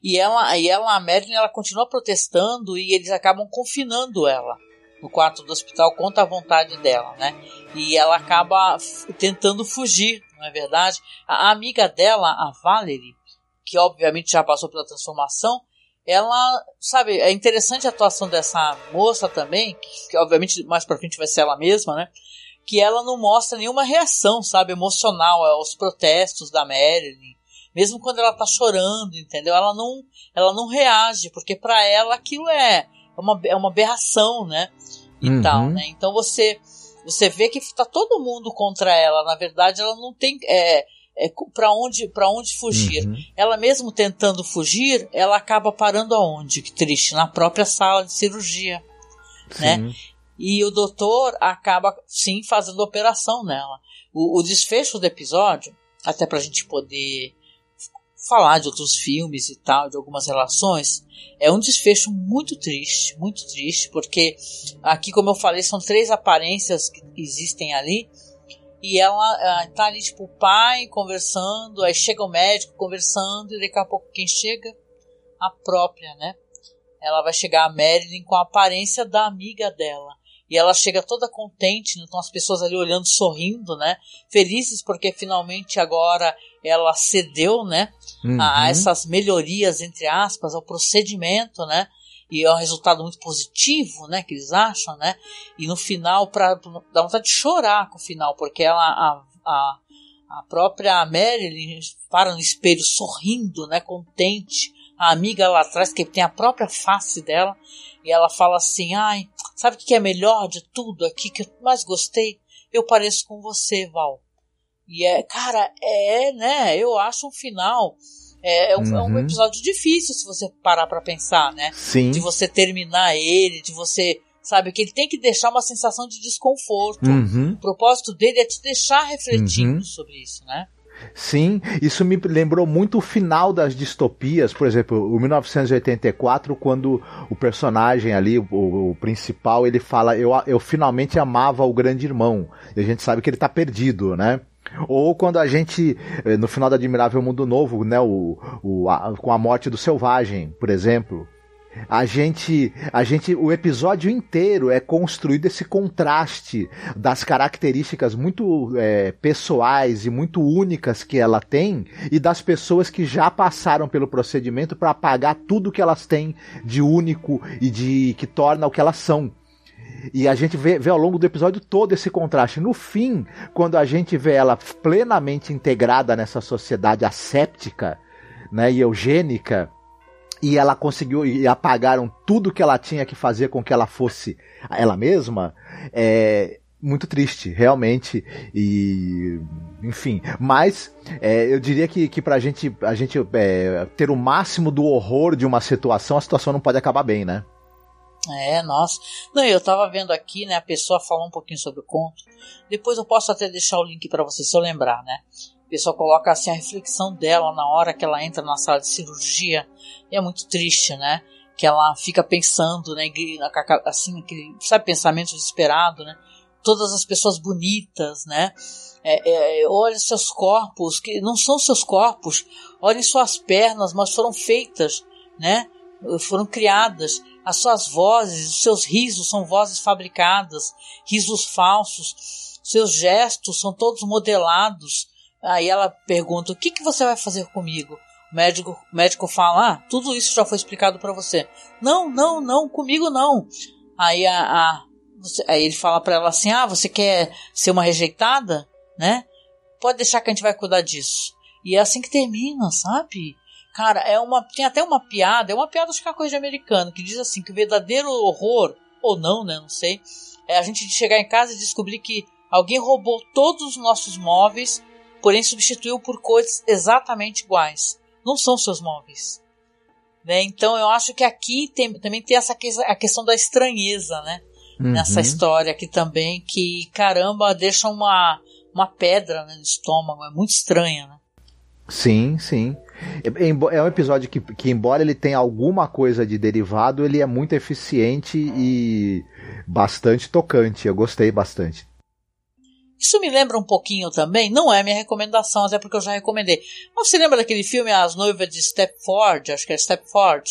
E ela, e ela, a Marilyn, ela continua protestando e eles acabam confinando ela no quarto do hospital contra a vontade dela, né? E ela acaba tentando fugir, não é verdade? A, a amiga dela, a Valerie, que obviamente já passou pela transformação, ela, sabe, é interessante a atuação dessa moça também, que, que obviamente mais pra frente vai ser ela mesma, né? Que ela não mostra nenhuma reação, sabe, emocional aos protestos da Marilyn mesmo quando ela tá chorando, entendeu? Ela não, ela não reage, porque para ela aquilo é uma, é uma aberração, né? E uhum. tal, né? Então você você vê que tá todo mundo contra ela. Na verdade, ela não tem é, é para onde para onde fugir. Uhum. Ela mesmo tentando fugir, ela acaba parando aonde? Que triste, na própria sala de cirurgia, né? Sim. né? E o doutor acaba sim fazendo operação nela. O, o desfecho do episódio, até pra gente poder falar de outros filmes e tal, de algumas relações, é um desfecho muito triste, muito triste, porque aqui, como eu falei, são três aparências que existem ali, e ela tá ali, tipo, o pai conversando, aí chega o médico conversando, e daqui a pouco quem chega? A própria, né? Ela vai chegar a Marilyn com a aparência da amiga dela. E ela chega toda contente, então as pessoas ali olhando, sorrindo, né? Felizes porque finalmente agora ela cedeu, né? Uhum. A essas melhorias, entre aspas, ao procedimento, né? E é um resultado muito positivo, né? Que eles acham, né? E no final, pra, dá vontade de chorar com o final, porque ela, a, a, a própria Marilyn para no espelho sorrindo, né? Contente. A amiga lá atrás, que tem a própria face dela, e ela fala assim: ai, sabe o que é melhor de tudo aqui, que eu mais gostei? Eu pareço com você, Val. E é, cara, é, né? Eu acho um final. É, é, um, uhum. é um uhum. episódio difícil se você parar para pensar, né? Sim. De você terminar ele, de você. Sabe, que ele tem que deixar uma sensação de desconforto. Uhum. O propósito dele é te deixar refletindo uhum. sobre isso, né? Sim, isso me lembrou muito o final das distopias, por exemplo, o 1984, quando o personagem ali, o, o, principal, ele fala: eu, eu finalmente amava o grande irmão. E a gente sabe que ele tá perdido, né? Ou quando a gente, eh, no final do Admirável Mundo Novo, né, o, o a, com a morte do Selvagem, por exemplo, a gente, a gente, o episódio inteiro é construído esse contraste das características muito é, pessoais e muito únicas que ela tem e das pessoas que já passaram pelo procedimento para apagar tudo que elas têm de único e de que torna o que elas são. E a gente vê, vê, ao longo do episódio todo esse contraste. No fim, quando a gente vê ela plenamente integrada nessa sociedade asséptica né, e eugênica, e ela conseguiu e apagaram tudo que ela tinha que fazer com que ela fosse ela mesma, é muito triste, realmente. E enfim, mas é, eu diria que, que pra gente, a gente é, ter o máximo do horror de uma situação, a situação não pode acabar bem, né? É, nossa. Não, eu tava vendo aqui, né, a pessoa falou um pouquinho sobre o conto. Depois eu posso até deixar o link para você se eu lembrar, né? A pessoa coloca assim a reflexão dela na hora que ela entra na sala de cirurgia. E é muito triste, né? Que ela fica pensando, né? Assim, sabe, pensamento desesperado, né? Todas as pessoas bonitas, né? É, é, olha seus corpos, que não são seus corpos. Olhem suas pernas, mas foram feitas né? Foram criadas. As suas vozes, os seus risos são vozes fabricadas, risos falsos. Seus gestos são todos modelados. Aí ela pergunta: O que, que você vai fazer comigo? O médico, o médico fala: Ah, tudo isso já foi explicado para você. Não, não, não, comigo não. Aí, a, a aí ele fala para ela assim: Ah, você quer ser uma rejeitada? Né? Pode deixar que a gente vai cuidar disso. E é assim que termina, sabe? Cara, é uma, tem até uma piada, é uma piada acho que é uma coisa de americano, que diz assim, que o verdadeiro horror, ou não, né, não sei, é a gente chegar em casa e descobrir que alguém roubou todos os nossos móveis, porém substituiu por coisas exatamente iguais. Não são seus móveis. Né? Então eu acho que aqui tem, também tem essa a questão da estranheza, né? Uhum. Nessa história aqui também, que caramba, deixa uma, uma pedra né, no estômago, é muito estranha, né? Sim, sim. É, um episódio que, que, embora ele tenha alguma coisa de derivado, ele é muito eficiente e bastante tocante. Eu gostei bastante. Isso me lembra um pouquinho também, não é minha recomendação, até porque eu já recomendei. Mas você lembra daquele filme As Noivas de Stepford? Acho que é Stepford.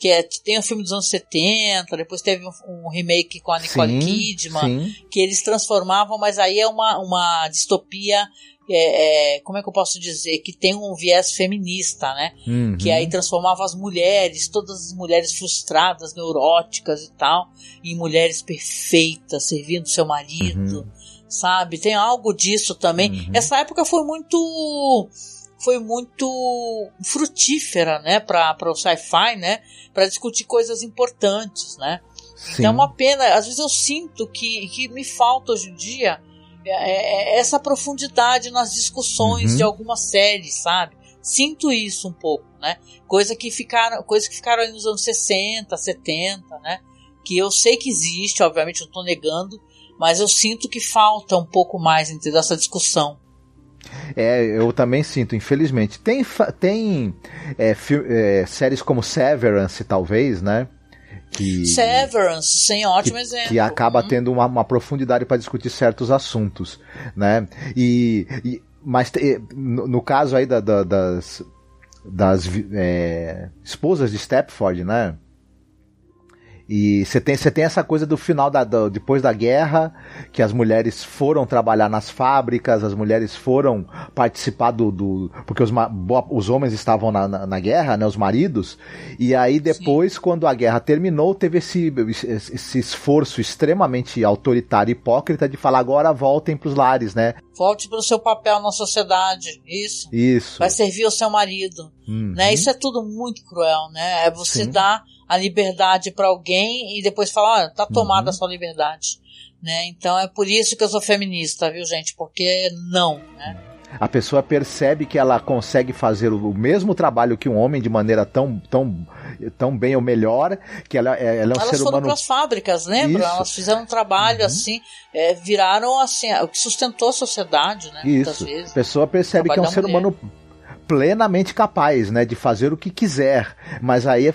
Que é, tem um filme dos anos 70, depois teve um, um remake com a Nicole sim, Kidman, sim. que eles transformavam, mas aí é uma, uma distopia é, é, como é que eu posso dizer, que tem um viés feminista, né? Uhum. Que aí transformava as mulheres, todas as mulheres frustradas, neuróticas e tal, em mulheres perfeitas, servindo seu marido, uhum. sabe? Tem algo disso também. Uhum. Essa época foi muito foi muito frutífera, né, para o sci-fi, né, para discutir coisas importantes, né? Sim. Então é uma pena, às vezes eu sinto que, que me falta hoje em dia é, é, é essa profundidade nas discussões uhum. de algumas séries, sabe? Sinto isso um pouco, né? Coisa que ficaram, coisas que ficaram aí nos anos 60, 70, né? Que eu sei que existe, obviamente eu estou negando, mas eu sinto que falta um pouco mais entendeu? essa discussão. É, eu também sinto, infelizmente. Tem, tem é, é, séries como Severance, talvez, né? Que Severance, sem ótimo que, exemplo. Que acaba uhum. tendo uma, uma, profundidade para discutir certos assuntos, né? E, e mas no, no, caso aí da, da, das das é, esposas de Stepford, né? E você tem, tem essa coisa do final da, do, depois da guerra, que as mulheres foram trabalhar nas fábricas, as mulheres foram participar do. do porque os, os homens estavam na, na, na, guerra, né, os maridos, e aí depois, Sim. quando a guerra terminou, teve esse, esse esforço extremamente autoritário e hipócrita de falar agora voltem para os lares, né? Volte para o seu papel na sociedade, isso. Isso. Vai servir o seu marido, uhum. né? Isso é tudo muito cruel, né? É você Sim. dar a liberdade para alguém e depois falar, olha, tá tomada uhum. a sua liberdade. Né? Então é por isso que eu sou feminista, viu, gente? Porque não, né? A pessoa percebe que ela consegue fazer o mesmo trabalho que um homem de maneira tão, tão, tão bem ou melhor, que ela, é, ela é um Elas ser foram humano. para as fábricas, lembra? Isso. Elas fizeram um trabalho uhum. assim, é, viraram assim, o que sustentou a sociedade, né? Isso. A pessoa percebe que é um ser mulher. humano plenamente capaz, né, de fazer o que quiser. Mas aí, é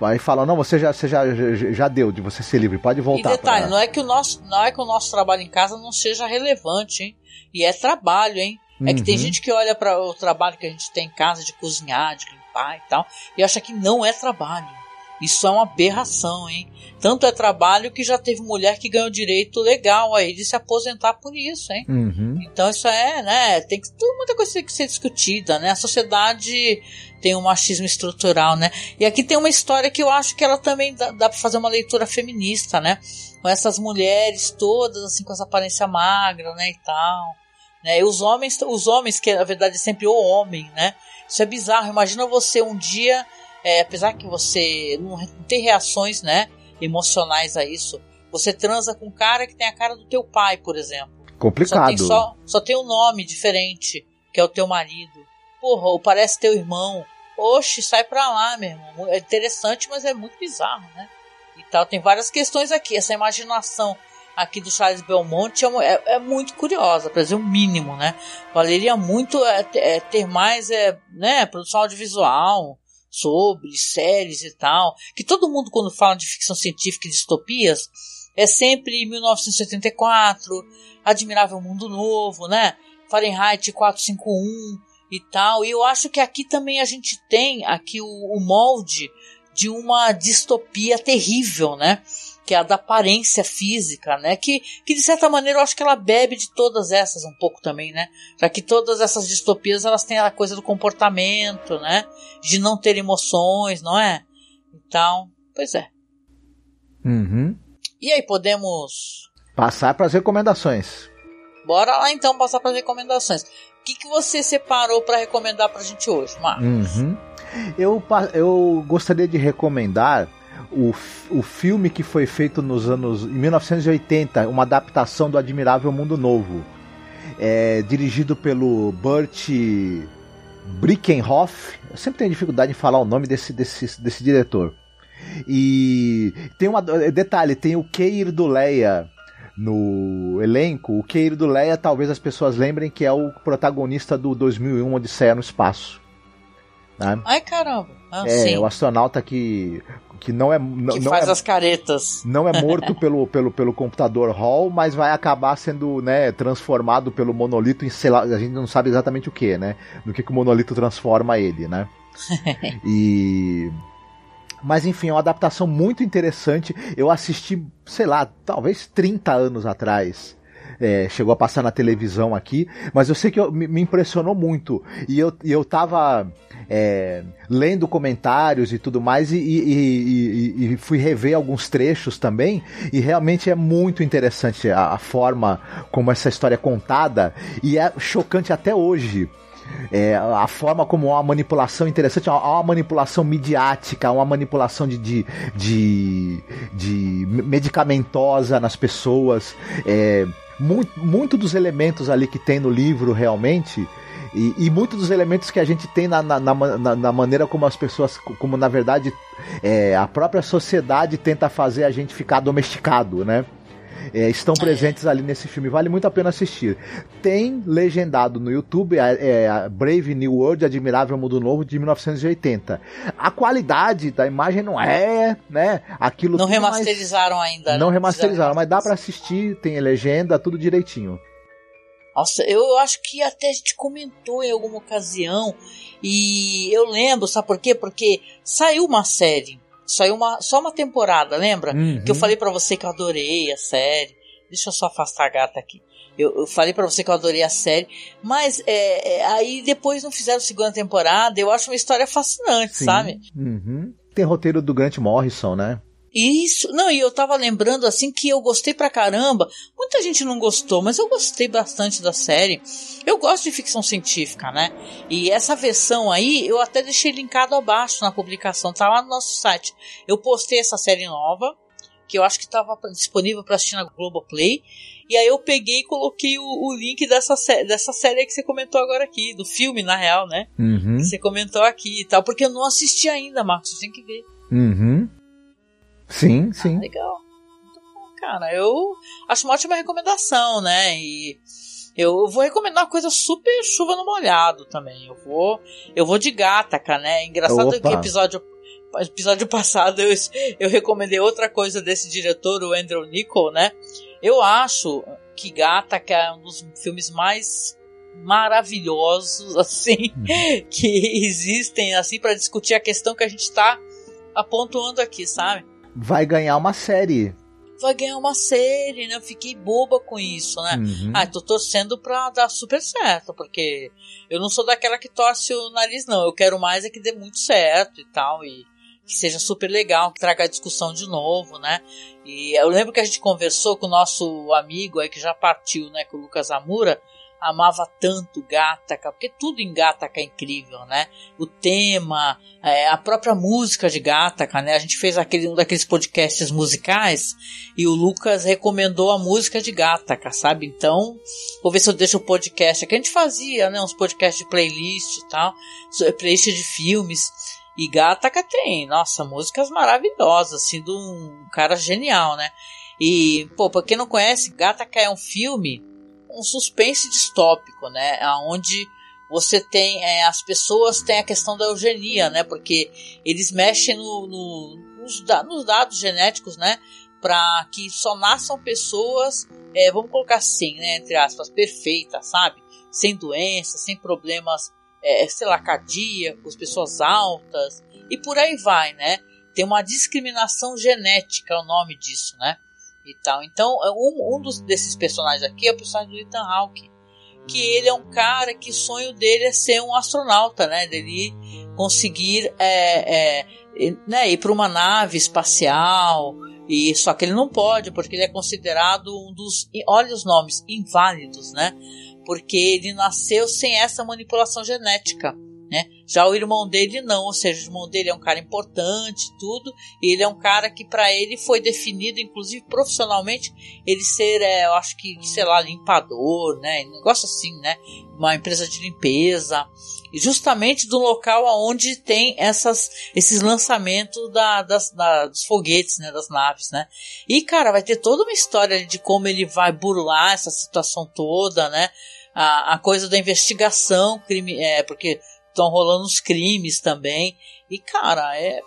aí fala, não, você já, você já, já deu de você ser livre, pode voltar. E detalhe, pra... não é que o nosso, não é que o nosso trabalho em casa não seja relevante, hein? E é trabalho, hein? É uhum. que tem uhum. gente que olha para o trabalho que a gente tem em casa de cozinhar, de limpar e tal, e acha que não é trabalho. Isso é uma aberração, hein? Tanto é trabalho que já teve mulher que ganhou direito legal aí de se aposentar por isso, hein? Uhum. Então isso é, né? Tem que tem muita coisa tem que ser discutida, né? A sociedade tem um machismo estrutural, né? E aqui tem uma história que eu acho que ela também dá, dá para fazer uma leitura feminista, né? Com essas mulheres todas assim com essa aparência magra, né, e tal. Né? E os homens, os homens que na verdade é sempre o homem, né? Isso é bizarro. Imagina você um dia, é, apesar que você não tem reações, né? emocionais a isso. Você transa com um cara que tem a cara do teu pai, por exemplo. Complicado. Só tem, só, só tem um nome diferente, que é o teu marido. Porra, ou parece teu irmão. Oxe, sai pra lá, meu irmão. É interessante, mas é muito bizarro, né? E tal. Tem várias questões aqui. Essa imaginação aqui do Charles Belmonte é, é, é muito curiosa, para dizer o mínimo, né? Valeria muito é, é, ter mais é, né, produção audiovisual, sobre séries e tal, que todo mundo quando fala de ficção científica e distopias é sempre 1974, Admirável Mundo Novo, né? Fahrenheit 451 e tal. E eu acho que aqui também a gente tem aqui o, o molde de uma distopia terrível, né? Que é a da aparência física, né? Que, que de certa maneira eu acho que ela bebe de todas essas um pouco também, né? Já que todas essas distopias elas têm a coisa do comportamento, né? De não ter emoções, não é? Então, pois é. Uhum. E aí, podemos. Passar para as recomendações. Bora lá então passar para as recomendações. O que, que você separou para recomendar para a gente hoje, Marcos? Uhum. Eu, eu gostaria de recomendar o, o filme que foi feito nos anos em 1980, uma adaptação do Admirável Mundo Novo, é, dirigido pelo Burt Brickenhoff. Eu sempre tenho dificuldade em falar o nome desse, desse, desse diretor. E tem um detalhe, tem o Keir do Leia no elenco. O Keir do Leia, talvez as pessoas lembrem que é o protagonista do 2001 Odisseia no Espaço. Né? Ai, caramba. Ah, é, sim. o astronauta que que não é que não faz é, as caretas. Não é morto *laughs* pelo, pelo, pelo computador Hall, mas vai acabar sendo, né, transformado pelo monolito em sei lá, a gente não sabe exatamente o que, né? No que, que o monolito transforma ele, né? *laughs* e mas enfim, é uma adaptação muito interessante. Eu assisti, sei lá, talvez 30 anos atrás. É, chegou a passar na televisão aqui, mas eu sei que eu, me, impressionou muito. E eu, e eu tava é, lendo comentários e tudo mais, e, e, e, fui rever alguns trechos também, e realmente é muito interessante a, a forma como essa história é contada, e é chocante até hoje é, a forma como há uma manipulação interessante, há uma manipulação midiática, uma manipulação de, de, de, de medicamentosa nas pessoas. É, muito, muito dos elementos ali que tem no livro realmente. E, e muitos dos elementos que a gente tem na, na, na, na maneira como as pessoas, como na verdade é, a própria sociedade tenta fazer a gente ficar domesticado, né? É, estão presentes ali nesse filme. Vale muito a pena assistir. Tem legendado no YouTube é, é, Brave New World, Admirável Mundo Novo, de 1980. A qualidade da imagem não é, né? Aquilo não remasterizaram mais... ainda. Não né? remasterizaram, mas dá para assistir, tem legenda, tudo direitinho. Nossa, eu acho que até a gente comentou em alguma ocasião. E eu lembro, sabe por quê? Porque saiu uma série Saiu uma, só uma temporada, lembra? Uhum. Que eu falei para você que eu adorei a série. Deixa eu só afastar a gata aqui. Eu, eu falei para você que eu adorei a série, mas é, é, aí depois não fizeram segunda temporada. Eu acho uma história fascinante, Sim. sabe? Uhum. Tem roteiro do Grant Morrison, né? Isso, não, e eu tava lembrando assim que eu gostei pra caramba. Muita gente não gostou, mas eu gostei bastante da série. Eu gosto de ficção científica, né? E essa versão aí eu até deixei linkado abaixo na publicação, tá lá no nosso site. Eu postei essa série nova, que eu acho que estava disponível para assistir na Globoplay. E aí eu peguei e coloquei o, o link dessa, sé dessa série que você comentou agora aqui, do filme, na real, né? Uhum. Que você comentou aqui e tal, porque eu não assisti ainda, Marcos, você tem que ver. Uhum. Sim, ah, sim. Legal. Muito bom, cara. Eu acho uma ótima recomendação, né? E eu vou recomendar uma coisa super chuva no molhado também. Eu vou, eu vou de Gataca, né? Engraçado Opa. que episódio episódio passado eu, eu recomendei outra coisa desse diretor, o Andrew Nichol, né? Eu acho que Gataca é um dos filmes mais maravilhosos *laughs* assim uhum. que existem assim para discutir a questão que a gente está apontando aqui, sabe? Vai ganhar uma série. Vai ganhar uma série, né? Eu fiquei boba com isso, né? Uhum. Ah, tô torcendo pra dar super certo, porque eu não sou daquela que torce o nariz, não. Eu quero mais é que dê muito certo e tal, e que seja super legal, que traga a discussão de novo, né? E eu lembro que a gente conversou com o nosso amigo aí que já partiu, né, com o Lucas Amura, amava tanto Gataca, porque tudo em Gataca é incrível, né? O tema, é, a própria música de Gataca, né? A gente fez aquele, um daqueles podcasts musicais e o Lucas recomendou a música de Gataca, sabe? Então, vou ver se eu deixo o podcast que a gente fazia, né? Uns podcasts de playlist e tal, playlist de filmes. E Gataca tem, nossa, músicas maravilhosas, assim, de um cara genial, né? E, pô, pra quem não conhece, Gataca é um filme um suspense distópico, né? Onde você tem é, as pessoas têm a questão da eugenia, né? Porque eles mexem no, no, nos, nos, dados genéticos, né? Para que só nasçam pessoas, é, vamos colocar assim, né? Entre aspas, perfeitas, sabe? Sem doenças, sem problemas é, sei lá, cardíacos, pessoas altas e por aí vai, né? Tem uma discriminação genética, é o nome disso, né? E tal. Então, é um, um dos, desses personagens aqui é o personagem do Ethan Hawke, que ele é um cara que o sonho dele é ser um astronauta, né? Dele conseguir é, é, né, ir para uma nave espacial. E só que ele não pode, porque ele é considerado um dos, olha os nomes, inválidos, né? Porque ele nasceu sem essa manipulação genética. Né? Já o irmão dele não, ou seja, o irmão dele é um cara importante, tudo, e ele é um cara que para ele foi definido, inclusive profissionalmente, ele ser, é, eu acho que, sei lá, limpador, né? Negócio assim, né? Uma empresa de limpeza, e justamente do local aonde tem essas, esses lançamentos da, das, da, dos foguetes, né? Das naves, né? E cara, vai ter toda uma história de como ele vai burlar essa situação toda, né? A, a coisa da investigação, crime, é, porque estão rolando os crimes também. E, cara, é.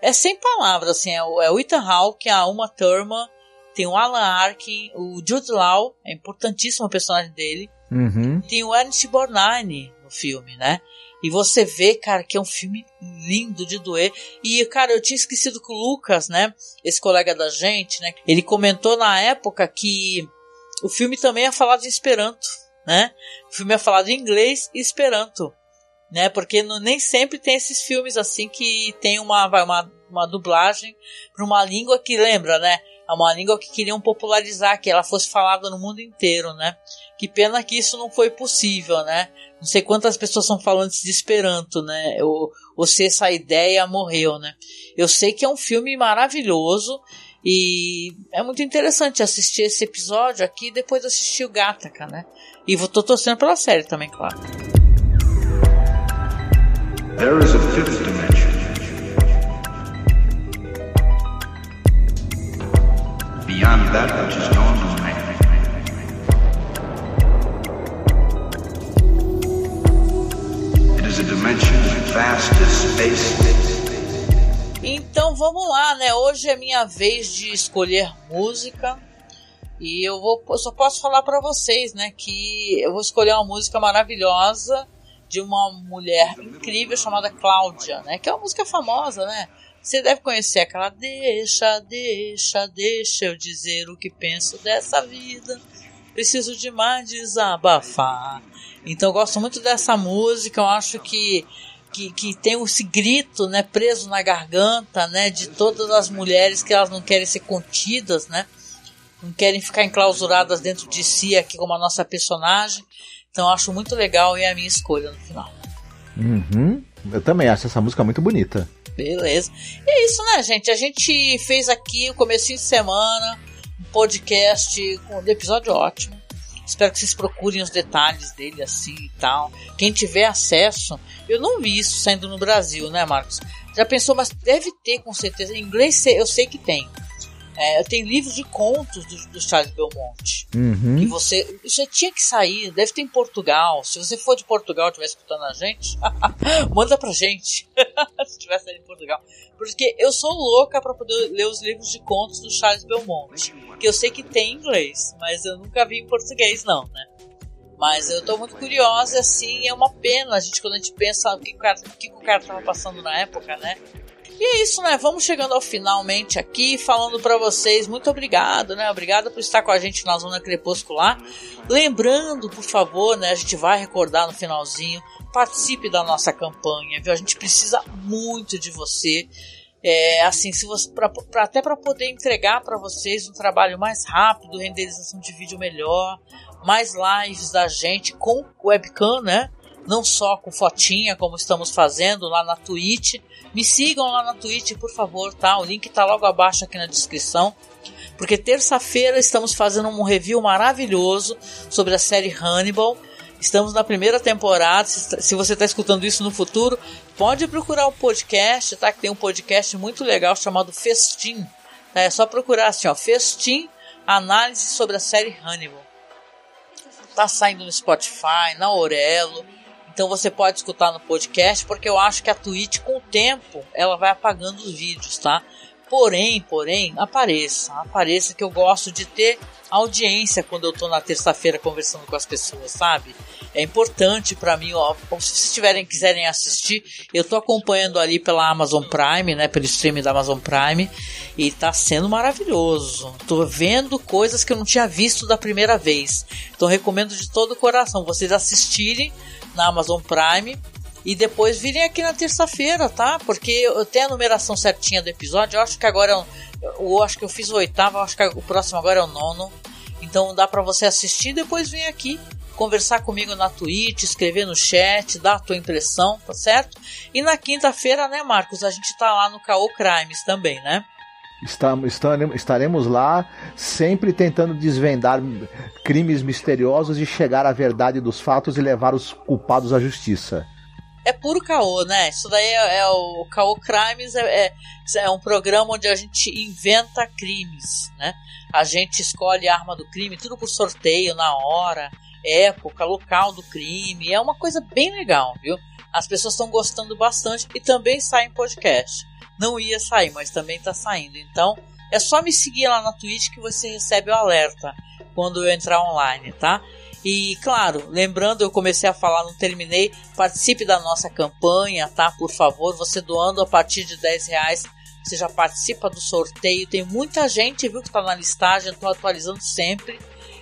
É sem palavras, assim. É o, é o Ethan Hawke, a Uma Thurman, tem o Alan Arkin, o Jude Law, é importantíssimo o personagem dele. Uhum. Tem o Ernest Borgnine no filme, né? E você vê, cara, que é um filme lindo de doer. E, cara, eu tinha esquecido que o Lucas, né? Esse colega da gente, né? Ele comentou na época que o filme também é falado em Esperanto, né? O filme é falado em inglês e Esperanto né? Porque nem sempre tem esses filmes assim que tem uma, uma, uma dublagem para uma língua que lembra, né? É uma língua que queriam popularizar, que ela fosse falada no mundo inteiro, né? Que pena que isso não foi possível, né? Não sei quantas pessoas são falantes de Esperanto, né? Ou, ou se essa ideia morreu, né? Eu sei que é um filme maravilhoso e é muito interessante assistir esse episódio aqui depois assistir o Gataca, né? E vou tô torcendo pela série também, claro. There is a fifth dimension. Beyond that which is known to man. It is a dimension vast as space. Então vamos lá, né? Hoje é minha vez de escolher música. E eu vou, eu só posso falar para vocês, né, que eu vou escolher uma música maravilhosa de uma mulher incrível chamada Cláudia, né? Que é uma música famosa, né? Você deve conhecer aquela Deixa, deixa, deixa eu dizer o que penso dessa vida. Preciso demais desabafar. Então eu gosto muito dessa música, eu acho que que, que tem esse grito, né, preso na garganta, né, de todas as mulheres que elas não querem ser contidas, né, não querem ficar enclausuradas dentro de si aqui como a nossa personagem. Então acho muito legal e é a minha escolha no final. Uhum. Eu também acho essa música muito bonita. Beleza. E é isso, né, gente? A gente fez aqui o começo de semana um podcast com um episódio ótimo. Espero que vocês procurem os detalhes dele assim e tal. Quem tiver acesso, eu não vi isso saindo no Brasil, né, Marcos? Já pensou, mas deve ter com certeza. Em inglês eu sei que tem. É, tem livros de contos do, do Charles Belmonte. Uhum. Que você. Já tinha que sair, deve ter em Portugal. Se você for de Portugal e estiver escutando a gente, *laughs* manda pra gente. *laughs* Se tiver saído em Portugal. Porque eu sou louca para poder ler os livros de contos do Charles Belmonte. Que eu sei que tem em inglês, mas eu nunca vi em português, não, né? Mas eu tô muito curiosa, assim, é uma pena a gente quando a gente pensa o que o cara, o que o cara tava passando na época, né? E é isso, né? Vamos chegando ao finalmente aqui, falando para vocês, muito obrigado, né? Obrigado por estar com a gente na Zona Crepuscular. Lembrando, por favor, né? A gente vai recordar no finalzinho, participe da nossa campanha, viu? A gente precisa muito de você. É, assim, se você pra, pra até para poder entregar para vocês um trabalho mais rápido, renderização de vídeo melhor, mais lives da gente com webcam, né? Não só com fotinha, como estamos fazendo lá na Twitch, me sigam lá na Twitch, por favor, tá? O link tá logo abaixo aqui na descrição. Porque terça-feira estamos fazendo um review maravilhoso sobre a série Hannibal. Estamos na primeira temporada. Se você está escutando isso no futuro, pode procurar o podcast, tá? Que tem um podcast muito legal chamado Festim. É só procurar assim, ó, Festim, análise sobre a série Hannibal. Tá saindo no Spotify, na Orelo. Então você pode escutar no podcast, porque eu acho que a Twitch, com o tempo, ela vai apagando os vídeos, tá? Porém, porém, apareça, apareça que eu gosto de ter audiência quando eu tô na terça-feira conversando com as pessoas, sabe? É importante para mim, ó, se tiverem quiserem assistir, eu tô acompanhando ali pela Amazon Prime, né, pelo streaming da Amazon Prime, e tá sendo maravilhoso. Tô vendo coisas que eu não tinha visto da primeira vez. Então recomendo de todo o coração vocês assistirem na Amazon Prime e depois virem aqui na terça-feira, tá? Porque eu tenho a numeração certinha do episódio. Eu acho que agora é um, eu acho que eu fiz o oitavo, acho que o próximo agora é o nono. Então dá para você assistir e depois vir aqui conversar comigo na Twitch, escrever no chat, dar a tua impressão, tá certo? E na quinta-feira, né, Marcos, a gente tá lá no Caô Crimes também, né? Estaremos lá sempre tentando desvendar crimes misteriosos e chegar à verdade dos fatos e levar os culpados à justiça é puro caô, né? Isso daí é, é o Caô Crimes, é, é, é, um programa onde a gente inventa crimes, né? A gente escolhe a arma do crime, tudo por sorteio, na hora, época, local do crime. É uma coisa bem legal, viu? As pessoas estão gostando bastante e também sai em podcast. Não ia sair, mas também está saindo. Então, é só me seguir lá na Twitch que você recebe o alerta quando eu entrar online, tá? E claro, lembrando, eu comecei a falar, não terminei. Participe da nossa campanha, tá? Por favor, você doando a partir de 10 reais, você já participa do sorteio. Tem muita gente, viu, que está na listagem, estou atualizando sempre.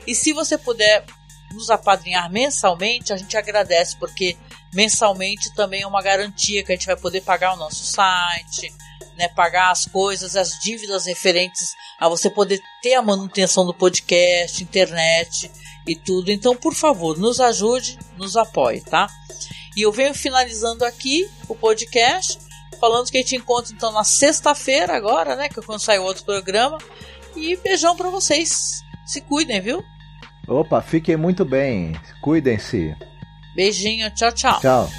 E se você puder nos apadrinhar mensalmente, a gente agradece, porque mensalmente também é uma garantia que a gente vai poder pagar o nosso site, né, pagar as coisas, as dívidas referentes a você poder ter a manutenção do podcast, internet e tudo. Então, por favor, nos ajude, nos apoie, tá? E eu venho finalizando aqui o podcast, falando que a gente encontra então na sexta-feira agora, né, que é quando sai outro programa. E beijão para vocês. Se cuidem, viu? Opa, fiquem muito bem. Cuidem-se. Beijinho, tchau, tchau. Tchau.